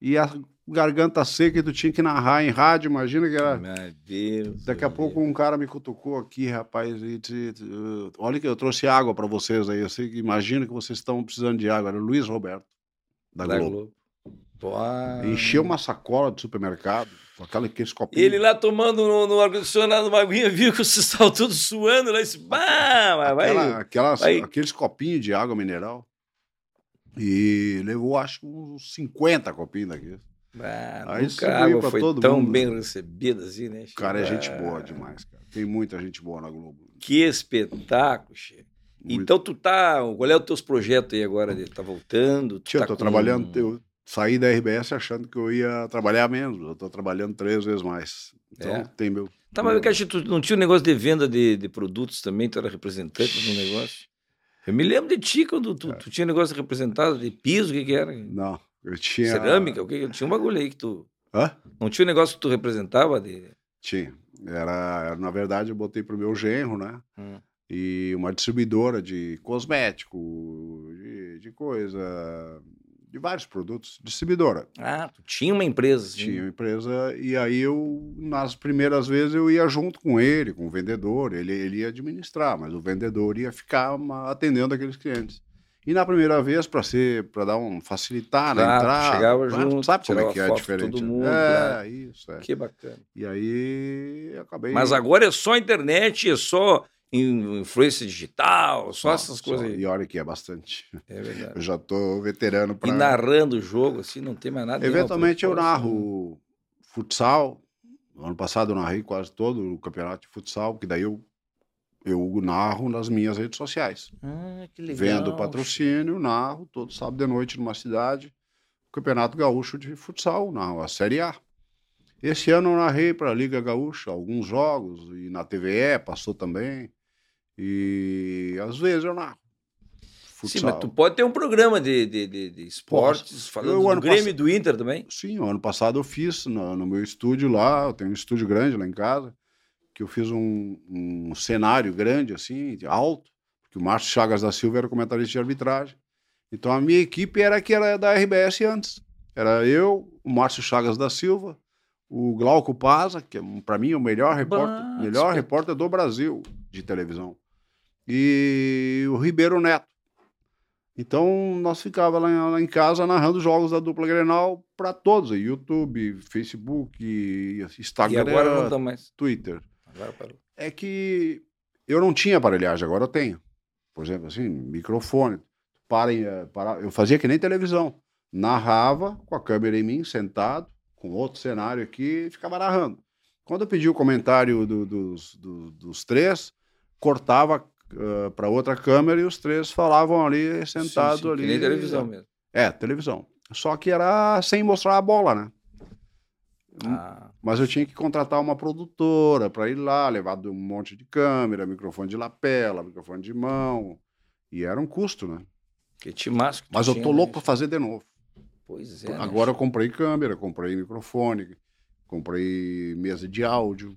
E a garganta seca e tu tinha que narrar em rádio, imagina que era. Meu Deus. Daqui a pouco um cara me cutucou aqui, rapaz, e disse, olha que eu trouxe água para vocês aí. Eu sei que imagina que vocês estão precisando de água. Era o Luiz Roberto da, da Globo. Globo. Encheu uma sacola de supermercado, com aquela, aqueles copinhos. Ele lá tomando no, no ar-condicionado uma aguinha, viu que vocês estavam todos suando lá e bah, mas vai, Aquela- aquelas- vai- Aqueles copinhos de água mineral. E levou, acho que uns 50 copinhos daqueles. bah, Aí nunca a água pra foi todo tão mundo. bem recebida assim, né? O cara é gente boa demais, cara. Tem muita gente boa na Globo. Que espetáculo, che. Muito. Então tu tá, qual é os teus projetos aí agora? Tá voltando? Tia, tá tô com- trabalhando, eu saí da RBS achando que eu ia trabalhar menos. Eu tô trabalhando três vezes mais. Então É? tem meu. Tá, mas tu não tinha um negócio de venda de, de produtos também? Tu era representante no negócio? Eu me lembro de ti quando É. tu, tu tinha negócio representado de piso, o que que era? Não, eu tinha. Cerâmica, o que que Tinha um bagulho aí que tu... Hã? Não tinha um negócio que tu representava de... Tinha. Era, era, na verdade, eu botei pro meu genro, né? Hum. E uma distribuidora de cosmético, de, de coisa, de vários produtos. Distribuidora. Ah, tu tinha uma empresa, assim. Tinha uma empresa, e aí eu, nas primeiras vezes, eu ia junto com ele, com o vendedor, ele, ele ia administrar, mas o vendedor ia ficar atendendo aqueles clientes. E na primeira vez, para ser, para dar um facilitar na Claro, entrada, chegava junto, sabe como é que é diferente? todo mundo, é, isso, é. Que bacana. E aí eu acabei. Mas agora é só internet, é só influência digital, só, essas coisas aí. E olha que é bastante. É verdade. *laughs* Eu já tô veterano E para. narrando o jogo, assim, não tem mais nada. Eventualmente eu narro futsal. No ano passado eu narrei quase todo o campeonato de futsal, porque daí eu, eu narro nas minhas redes sociais. Ah, que legal. Vendo patrocínio, narro todo sábado de noite numa cidade, o Campeonato Gaúcho de Futsal, narro a Série A. Esse ano eu narrei para a Liga Gaúcha alguns jogos, e na TVE passou também. E às vezes eu narro. Sim, mas tu pode ter um programa de, de, de, de esportes, Posso. falando Eu, do Grêmio e do Inter também. Sim, o ano passado eu fiz no, no meu estúdio lá, eu tenho um estúdio grande lá em casa, que eu fiz um, um cenário grande, assim, alto, porque o Márcio Chagas da Silva era comentarista de arbitragem. Então a minha equipe era que era da RBS antes. Era eu, o Márcio Chagas da Silva, o Glauco Paza, que é, para mim é o melhor repórter, melhor repórter do Brasil de televisão. E o Ribeiro Neto. Então nós ficava lá, em- lá em casa narrando jogos da dupla Grenal para todos, YouTube, Facebook, E Instagram, agora não mais. Twitter. Agora parou. É que eu não tinha aparelhagem, agora eu tenho. Por exemplo, assim, microfone. Parem, eh, para, eu fazia que nem televisão. Narrava com a câmera em mim, sentado, com outro cenário aqui, e ficava narrando. Quando eu pedi o comentário do- dos, do- dos três, cortava para outra câmera e os três falavam ali, sentados Sim, sim, ali. Que nem televisão mesmo. É, televisão. Só que era sem mostrar a bola, né? Ah, Mas eu tinha que contratar uma produtora para ir lá, levar um monte de câmera, microfone de lapela, microfone de mão. E era um custo, né? que timasco. que Mas eu tô né? louco para fazer de novo. Pois é. né? Agora eu comprei câmera, comprei microfone, comprei mesa de áudio.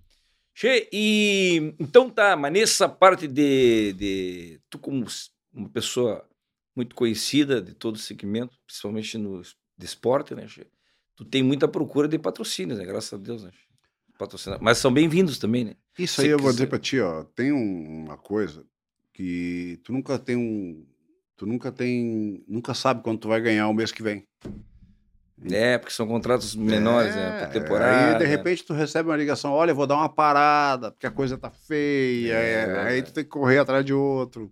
Che, e então tá, mas nessa parte de, de tu como uma pessoa muito conhecida de todo o segmento, principalmente no de esporte, né, Che? Tu tem muita procura de patrocínios, né? Graças a Deus, né? Che? Patrocina- Mas são bem-vindos também, né? Isso aí eu vou dizer para ti, ó, tem um- uma coisa que tu nunca tem um, tu nunca tem, nunca sabe quanto tu vai ganhar o mês que vem. É, porque são contratos menores, né? Por temporada. Aí, de repente, tu recebe uma ligação: olha, eu vou dar uma parada, porque a coisa tá feia. É, é, aí tu tem que correr atrás de outro.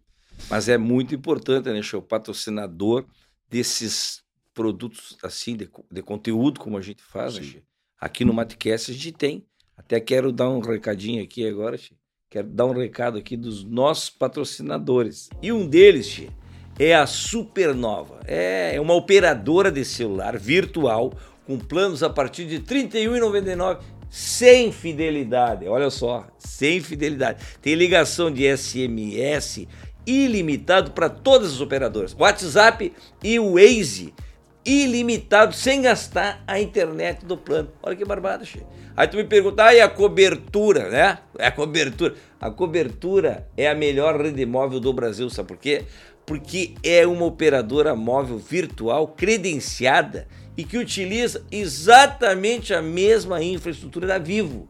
Mas é muito importante, né? O patrocinador desses produtos, assim, de, de conteúdo, como a gente faz, né? Aqui no Matcast a gente tem. Até quero dar um recadinho aqui agora, Che. Quero dar um recado aqui dos nossos patrocinadores. E um deles, Che, é a Supernova. É uma operadora de celular virtual com planos a partir de R$ 31,99 sem fidelidade. Olha só, sem fidelidade. Tem ligação de SMS ilimitado para todas as operadoras. WhatsApp e o Waze ilimitado sem gastar a internet do plano. Olha que barbada, che. Aí tu me pergunta, ah, e a cobertura, né? É a cobertura. A cobertura é a melhor rede móvel do Brasil, sabe por quê? Porque é uma operadora móvel virtual credenciada e que utiliza exatamente a mesma infraestrutura da Vivo.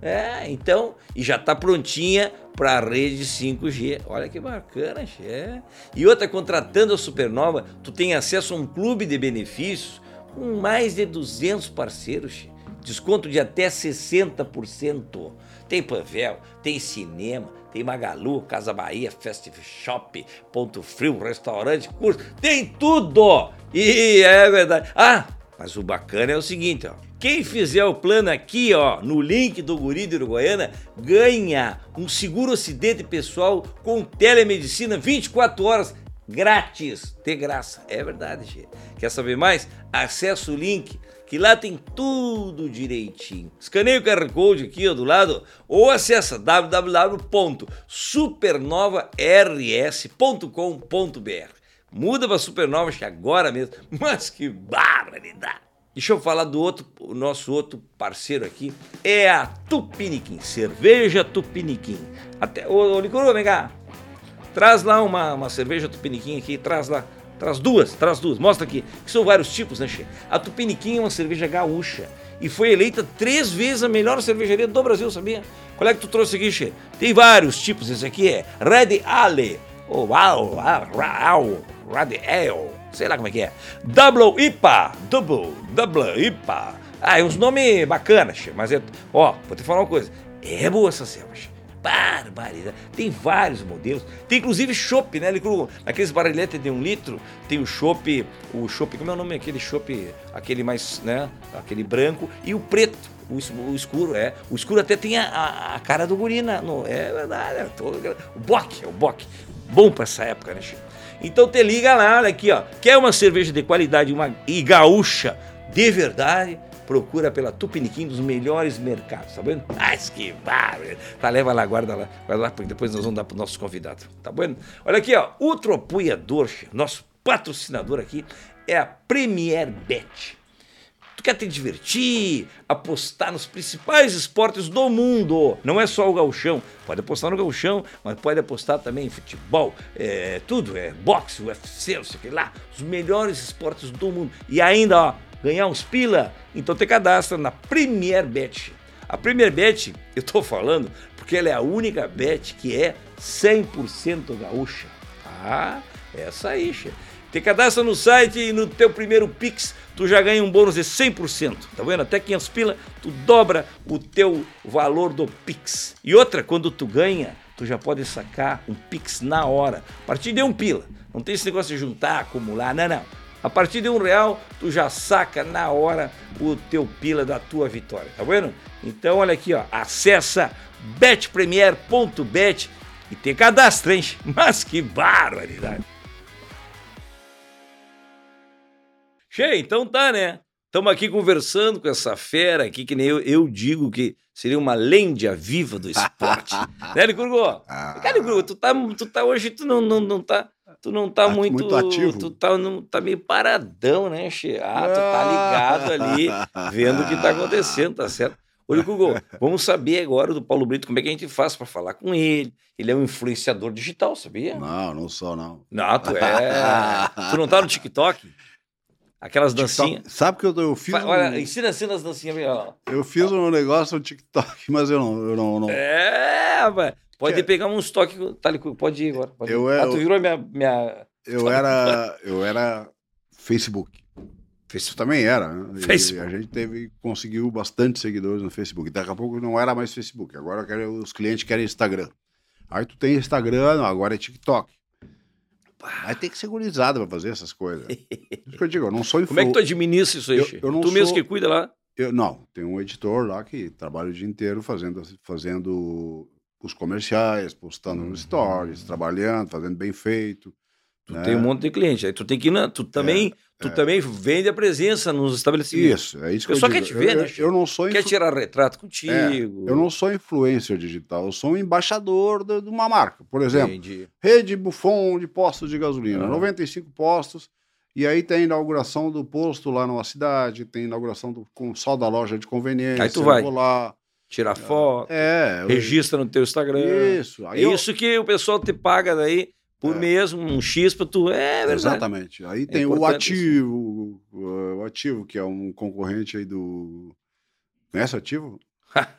É, então, e já está prontinha para a rede 5G. Olha que bacana, che. E outra, contratando a Supernova, tu tem acesso a um clube de benefícios com mais de 200 parceiros. che. Desconto de até 60%. Tem Panvel, tem cinema, tem Magalu, Casa Bahia, Fast Shop, Ponto Frio, restaurante, curso, tem tudo! E é verdade. Ah, mas o bacana é o seguinte, ó. Quem fizer o plano aqui, ó, no link do Guri de Uruguaiana, ganha um seguro acidente pessoal com telemedicina 24 horas grátis, de graça. É verdade, gente. Quer saber mais? Acesse o link, que lá tem tudo direitinho. Escaneia o QR Code aqui, ó, do lado, ou acessa www.supernova.rs.com.br. Muda para Supernova agora mesmo. *laughs* Mas que barbaridade! Deixa eu falar do outro, o nosso outro parceiro aqui, é a Tupiniquim, cerveja Tupiniquim. Até, ô, ô Licuru, vem cá. Traz lá uma, uma cerveja Tupiniquim aqui, traz lá. Traz duas, traz duas. Mostra aqui. Que são vários tipos, né, Che? A Tupiniquim é uma cerveja gaúcha e foi eleita três vezes a melhor cervejaria do Brasil, sabia? Qual é que tu trouxe aqui, Che? Tem vários tipos. Esse aqui é Red Ale, ou Al, Al, Red Ale, sei lá como é que é. Double IPA, Double, Double IPA. Ah, é uns nomes bacanas, Che, mas é. Ó, vou te falar uma coisa. É boa essa cerveja. Barbaridade. Tem vários modelos. Tem inclusive chopp, né? Aqueles barrilhetes de um litro. Tem o chopp, o chopp, como é o nome aquele chopp, aquele mais, né? Aquele branco e o preto. O, es- o escuro, é. O escuro até tem a, a- a cara do guri, na- no, é verdade. é todo- o bock, é o bock. Bom pra essa época, né, Chico? Então te liga lá, olha aqui, ó. Quer uma cerveja de qualidade uma, e gaúcha de verdade? Procura pela Tupiniquim dos melhores mercados, tá vendo? Mas que bárbaro! Tá, leva lá, guarda lá, guarda lá, porque depois nós vamos dar para os nossos convidados, tá vendo? Olha aqui, ó, outro apoiador, che, nosso patrocinador aqui é a Premier Bet. Tu quer te divertir, apostar nos principais esportes do mundo. Não é só o gauchão. Pode apostar no gauchão, mas pode apostar também em futebol, é, tudo, é boxe, UFC, não sei o que lá. Os melhores esportes do mundo. E ainda, ó, ganhar uns pila. Então te cadastra na Premier Bet. A Premier Bet, *laughs* eu tô falando porque ela é a única bet que é 100% gaúcha. Ah, essa aí, che. Te cadastra no site e no teu primeiro Pix tu já ganha um bônus de 100%. Tá vendo? Até 500 pila, tu dobra o teu valor do Pix. E outra, quando tu ganha, tu já pode sacar um Pix na hora. A partir de um pila. Não tem esse negócio de juntar, acumular, não, não. A partir de um real, tu já saca na hora o teu pila da tua vitória, tá vendo? Então, olha aqui, ó, acessa betpremier.bet e te cadastra, hein? *laughs* Mas que barbaridade! Cheio, então tá, né? Estamos aqui conversando com essa fera aqui, que nem eu, eu digo que seria uma lêndia viva do esporte. *laughs* né, Licurgo? Ah. Cara, Licurgo, tu tá, tu tá hoje, tu não, não, não tá... Tu não tá Ah, muito, muito ativo. Tu tá, não, tá meio paradão, né, Che? Ah, tu tá ligado ali, vendo o que tá acontecendo, tá certo? Ô, Licurgo, *laughs* vamos saber agora do Paulo Brito como é que a gente faz para falar com ele. Ele é um influenciador digital, sabia? Não, não sou, não. Não, tu é. tu não tá no TikTok? Aquelas dancinhas. Sabe que eu, eu fiz Fa- um, Olha, ensina assim as dancinhas ó. eu fiz um negócio no TikTok, mas eu não, eu não, não. É, rapaz. Pode Que- pegar uns toques. Tá, pode ir agora. Pode ir. Eu é- ah, tu virou minha. minha... Eu era, eu era Facebook. Isso também era, né? Facebook. a gente teve, conseguiu bastante seguidores no Facebook. Daqui a pouco não era mais Facebook. Agora quero- os clientes querem Instagram. Aí tu tem Instagram, agora é TikTok. Aí tem que ser gurizada pra fazer essas coisas. Por isso que eu digo, eu não sou *laughs* Como é que tu influ- administra isso aí, Eu- eu não Tu mesmo sou- que cuida lá. Eu, não, tem um editor lá que trabalha o dia inteiro fazendo, fazendo os comerciais, postando nos stories, trabalhando, fazendo bem feito. Tu né? tem um monte de cliente. Aí tu tem que ir na. Tu também, tu é. também vende a presença nos estabelecimentos. Isso, é isso que Eu eu, só digo. quer te ver, eu, né, eu- eu não sou Quer influ- tirar retrato É, contigo. eu não sou influencer digital, eu sou um embaixador de, de uma marca. Por exemplo, Entendi. rede Buffon de postos de gasolina, Ah. 95 postos. E aí tem a inauguração do posto lá numa cidade, tem a inauguração do com só da loja de conveniência. Aí tu eu vai. vou lá. Tirar foto, É, eu- registra no teu Instagram. Isso. É Aí eu- isso que o pessoal te paga daí por É. mês, um X pra tu. É verdade. Exatamente. Aí tem o isso. ativo, o, ativo, que é um concorrente aí do. Conhece o ativo?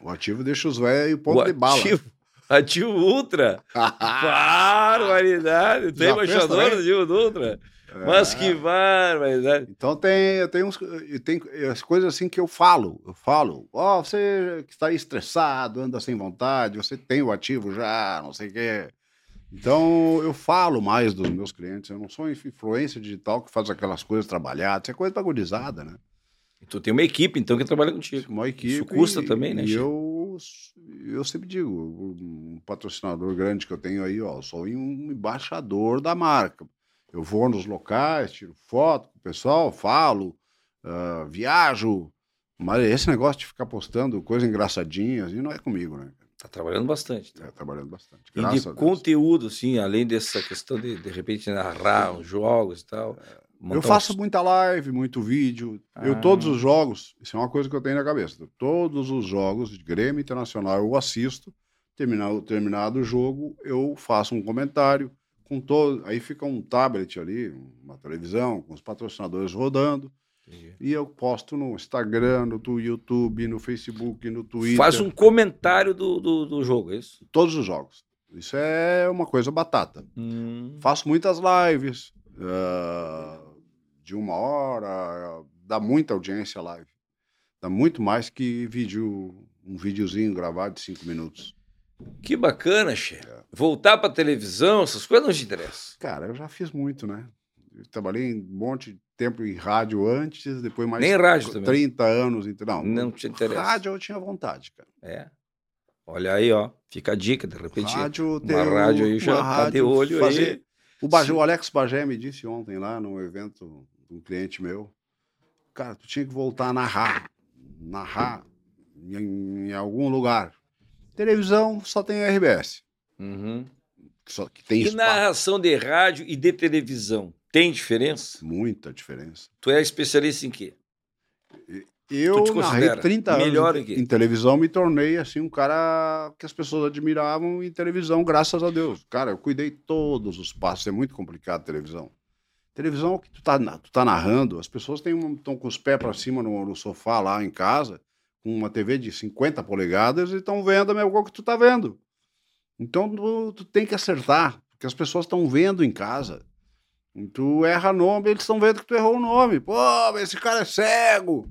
o ativo deixa os velhos ponto O de bala. ativo, ativo Ultra. *laughs* Barbaridade. Tem embaixador do Ativo Ultra. Mas que barbaridade. Então tem, tem, uns, tem as coisas assim que eu falo. Eu falo, ó, você que está estressado, anda sem vontade, você tem o ativo já, não sei o quê. Então eu falo mais dos meus clientes. Eu não sou influência digital que faz aquelas coisas trabalhadas, isso é coisa agudizada, né? E tu tem uma equipe, então, que trabalha contigo. Uma equipe. Isso custa e, também, né, E Chico? eu, eu sempre digo, um patrocinador grande que eu tenho aí, ó, sou um embaixador da marca. Eu vou nos locais, tiro foto com o pessoal, falo, ah, viajo. Mas esse negócio de ficar postando coisa engraçadinha, assim, não é comigo, né? Tá trabalhando bastante. então. É, trabalhando bastante. E de conteúdo, assim, além dessa questão de, de repente, narrar os jogos e tal. Eu montar faço muita live, muito vídeo. Eu, Ah. todos os jogos, isso é uma coisa que eu tenho na cabeça. Todos os jogos de Grêmio Internacional eu assisto. Terminado, terminado o jogo, eu faço um comentário com todo. Aí fica um tablet ali, uma televisão, com os patrocinadores rodando. Entendi. E eu posto no Instagram, no tu- YouTube, no Facebook, no Twitter. Faz um comentário do, do, do jogo, é isso? Todos os jogos. Isso é uma coisa batata. Hum. Faço muitas lives ah, de uma hora, dá muita audiência a live. Dá muito mais que vídeo, um videozinho gravado de cinco minutos. Que bacana, chefe. É. Voltar pra televisão, essas coisas não te interessam. Cara, eu já fiz muito, né? Eu trabalhei um monte de tempo em rádio antes, depois mais Nem rádio também. 30 anos. Então, não, Não te interessa. rádio eu tinha vontade, cara. É. Olha aí, ó. Fica a dica, de repente. Rádio, uma rádio aí já tá de olho aí. O, Bagé, o Alex Bagé me disse ontem lá num evento de um cliente meu, cara, tu tinha que voltar a narrar, narrar em, em algum lugar. Televisão só tem a RBS, Uhum. só, que tem E espaço. narração de rádio e de televisão, tem diferença? Muita diferença. Tu é especialista em quê? Eu te narrei considera 30 melhor anos em em televisão, me tornei assim um cara que as pessoas admiravam em televisão, graças a Deus. Cara, eu cuidei todos os passos, é muito complicado televisão. Televisão é o que tu tá, tu tá narrando, as pessoas estão com os pés para cima no, no sofá lá em casa, com uma TV de 50 polegadas e estão vendo a mesma coisa que tu tá vendo. Então tu, tu tem que acertar, porque as pessoas estão vendo em casa. E tu erra nome, eles estão vendo que tu errou o nome. Pô, esse cara é cego.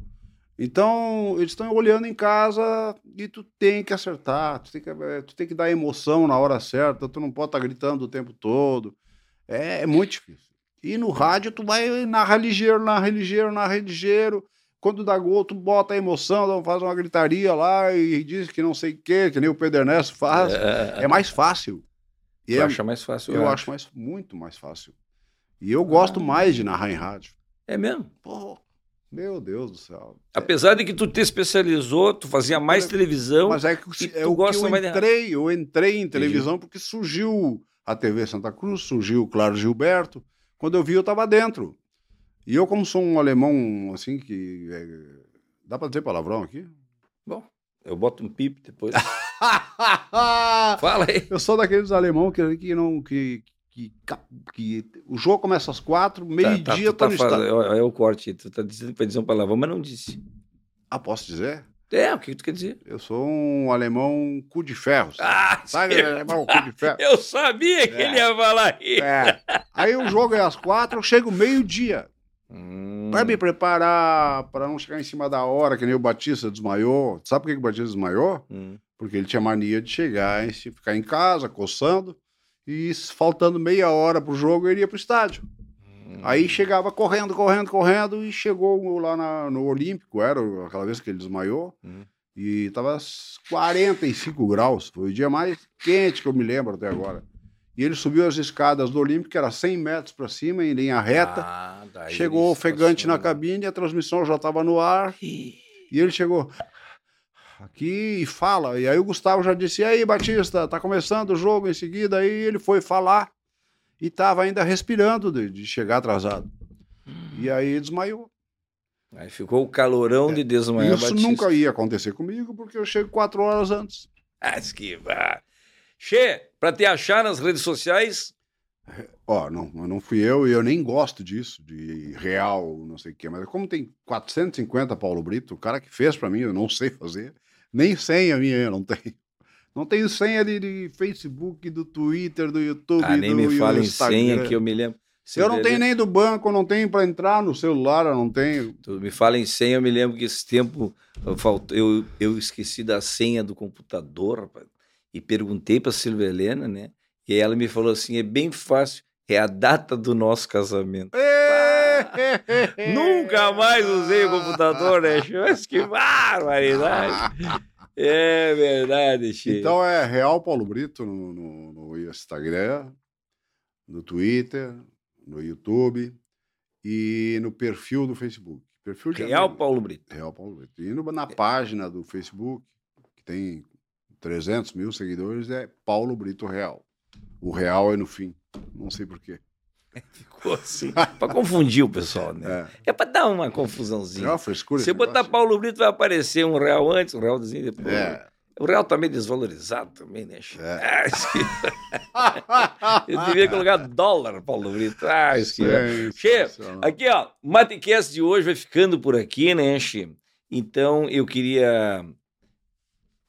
Então, eles estão olhando em casa e tu tem que acertar, tu tem que, eh, tu tem que dar emoção na hora certa, tu não pode estar gritando o tempo todo. É, é muito difícil. E no rádio tu vai narrar ligeiro, narra ligeiro, narra ligeiro. Quando dá gol, tu bota a emoção, faz uma gritaria lá e diz que não sei o quê, que nem o Pedro Ernesto faz. É, É, mais fácil. E tu é- acha mais fácil? eu rádio. acho mais, muito mais fácil. E eu gosto Ah. mais de narrar em rádio. É mesmo. Pô, meu Deus do céu. Apesar de que tu te especializou, tu fazia mais Mas- televisão. Mas é que é tu o que gosta eu mais de entrei, eu entrei em televisão porque surgiu a TV Santa Cruz, surgiu o Claro Gilberto. Quando eu vi, eu estava dentro. E eu, como sou um alemão, assim, que. é, Dá para dizer palavrão aqui? Bom, eu boto um pip depois. *laughs* Fala aí. eu sou daqueles alemão que, que não. Que, que, que o jogo começa às quatro, meio-dia tá, tu tô tá no fazendo, estádio. é, o corte. Tu tá dizendo pra dizer um palavrão, mas não disse. Ah, posso dizer? É, o que tu quer dizer? Eu sou um alemão cu de ferro. Ah, Sabe sim. alemão cu de ferro? *laughs* eu sabia que É. ele ia falar isso. É. Aí o jogo é às quatro, eu chego meio-dia. Hum, Pra me preparar, para não chegar em cima da hora, que nem o Batista desmaiou. Sabe por que o Batista desmaiou? hum. Porque ele tinha mania de chegar e ficar em casa, coçando, e faltando meia hora pro jogo, ele ia pro estádio. Hum. Aí chegava correndo, correndo, correndo, e chegou lá na- no Olímpico, era aquela vez que ele desmaiou, Hum. e tava s- 45 graus. Foi o dia mais quente que eu me lembro até agora. E ele subiu as escadas do Olímpico, que era 100 metros para cima, em linha reta. Ah, Chegou ofegante na cabine, a transmissão já estava no ar, e ele chegou aqui e fala. E aí o Gustavo já disse: E aí, Batista, tá começando o jogo em seguida. Aí ele foi falar e estava ainda respirando de, de chegar atrasado. E aí desmaiou. Aí ficou o calorão de desmaiar Isso Batista. nunca ia acontecer comigo, porque eu chego quatro horas antes. Ah, esquiva. Che, pra te achar nas redes sociais, Ó, não, não fui eu e eu nem gosto disso, de real, não sei o quê. Mas como tem 450 Paulo Brito, o cara que fez para mim, eu não *laughs* sei fazer, nem senha minha eu não tenho. Não tenho senha de, de Facebook, do Twitter, do YouTube, ah, nem do me fala em senha que eu me lembro. Eu não tenho Helena, nem do banco, não tenho para entrar no celular, eu não tenho. Tu me fala em senha, eu me lembro que esse tempo eu, faltou, eu, eu esqueci da senha do computador, rapaz, e perguntei pra Silvia Helena, né? E ela me falou assim: é bem fácil, é a data do nosso casamento. *laughs* Nunca mais usei o computador, né? Mas que *laughs* barbaridade! É verdade, Che. Então é Real Paulo Brito no, no- no Instagram, no Twitter, no YouTube e no perfil do Facebook. Perfil Real. Paulo Brito. Real Paulo Brito. E no- na página do Facebook, que tem 300 mil seguidores, é Paulo Brito Real. O Real é no fim. Não sei porquê. *laughs* Ficou assim, *laughs* pra confundir o pessoal, né? É, É pra dar uma é confusãozinha. uma frescura. Se botar negócio. Paulo Brito, vai aparecer um real antes, um realzinho depois. É. O real tá meio desvalorizado também, né? É. *laughs* Ah, Eu devia colocar dólar, Paulo Brito. Ah, isso que... Che, aqui, ó, o Matecast de hoje vai ficando por aqui, né, Che? Então, eu queria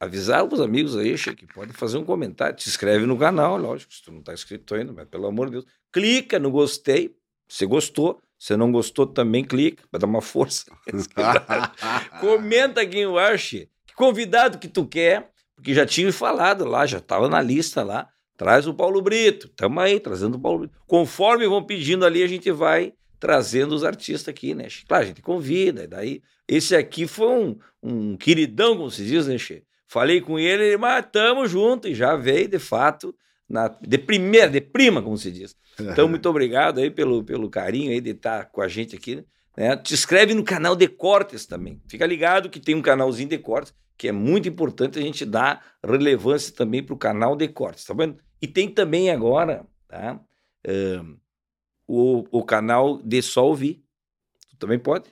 avisar os amigos aí, que podem fazer um comentário. Te inscreve no canal, lógico, se tu não tá inscrito ainda, mas pelo amor de Deus. Clica no gostei, se gostou. Se não gostou, também clica, para dar uma força. *laughs* Comenta aqui embaixo que convidado que tu quer, porque já tinha falado lá, já estava na lista lá. Traz o Paulo Brito, tamo aí, trazendo o Paulo Brito. Conforme vão pedindo ali, a gente vai trazendo os artistas aqui, né? Claro, a gente convida, e daí. Esse aqui foi um, um queridão, como se diz, né, Che? Falei com ele, ele, mas tamo junto, e já veio, de fato, na, de primeira, de prima, como se diz. *laughs* Então, muito obrigado aí pelo, pelo carinho aí de estar com a gente aqui. Né? Te inscreve no canal de cortes também. Fica ligado que tem um canalzinho de cortes, que é muito importante a gente dar relevância também para o canal de cortes, tá vendo? E tem também agora, tá? Ahn, o, o canal de só ouvir. Tu também pode.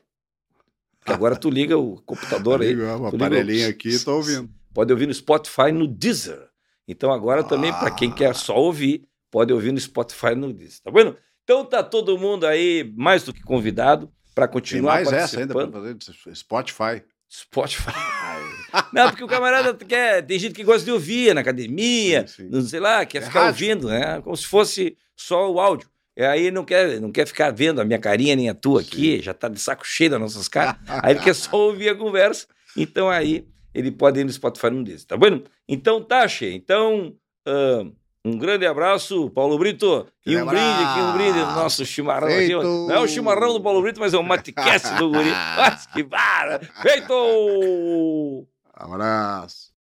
Porque agora tu liga o computador *laughs* aí. Liga o liga aparelhinho aqui, tô *laughs* ouvindo. Pode ouvir no Spotify, no Deezer. Então agora também, para quem quer só ouvir, pode ouvir no Spotify, no Deezer. Tá vendo? Então tá todo mundo aí mais do que convidado para Tem continuar mais essa ainda para fazer Spotify. Spotify. *laughs* Não, porque o camarada quer. Tem gente que gosta de ouvir na academia, Sim, sim. não sei lá, quer É ficar rádio. ouvindo, né? Como se fosse só o áudio. E aí não quer, não quer ficar vendo a minha carinha nem a tua aqui, já tá de saco cheio das nossas caras. Aí ele quer só *laughs* ouvir a conversa. Então aí ele pode ir no Spotify num desses, tá vendo? Então tá, Che. Então, ah, um grande abraço, Paulo Brito. E um brinde aqui, um brinde do nosso chimarrão aqui. Não é o chimarrão do Paulo Brito, mas é o matecast do guri. Mas que vara! Feito! *laughs* Abraço.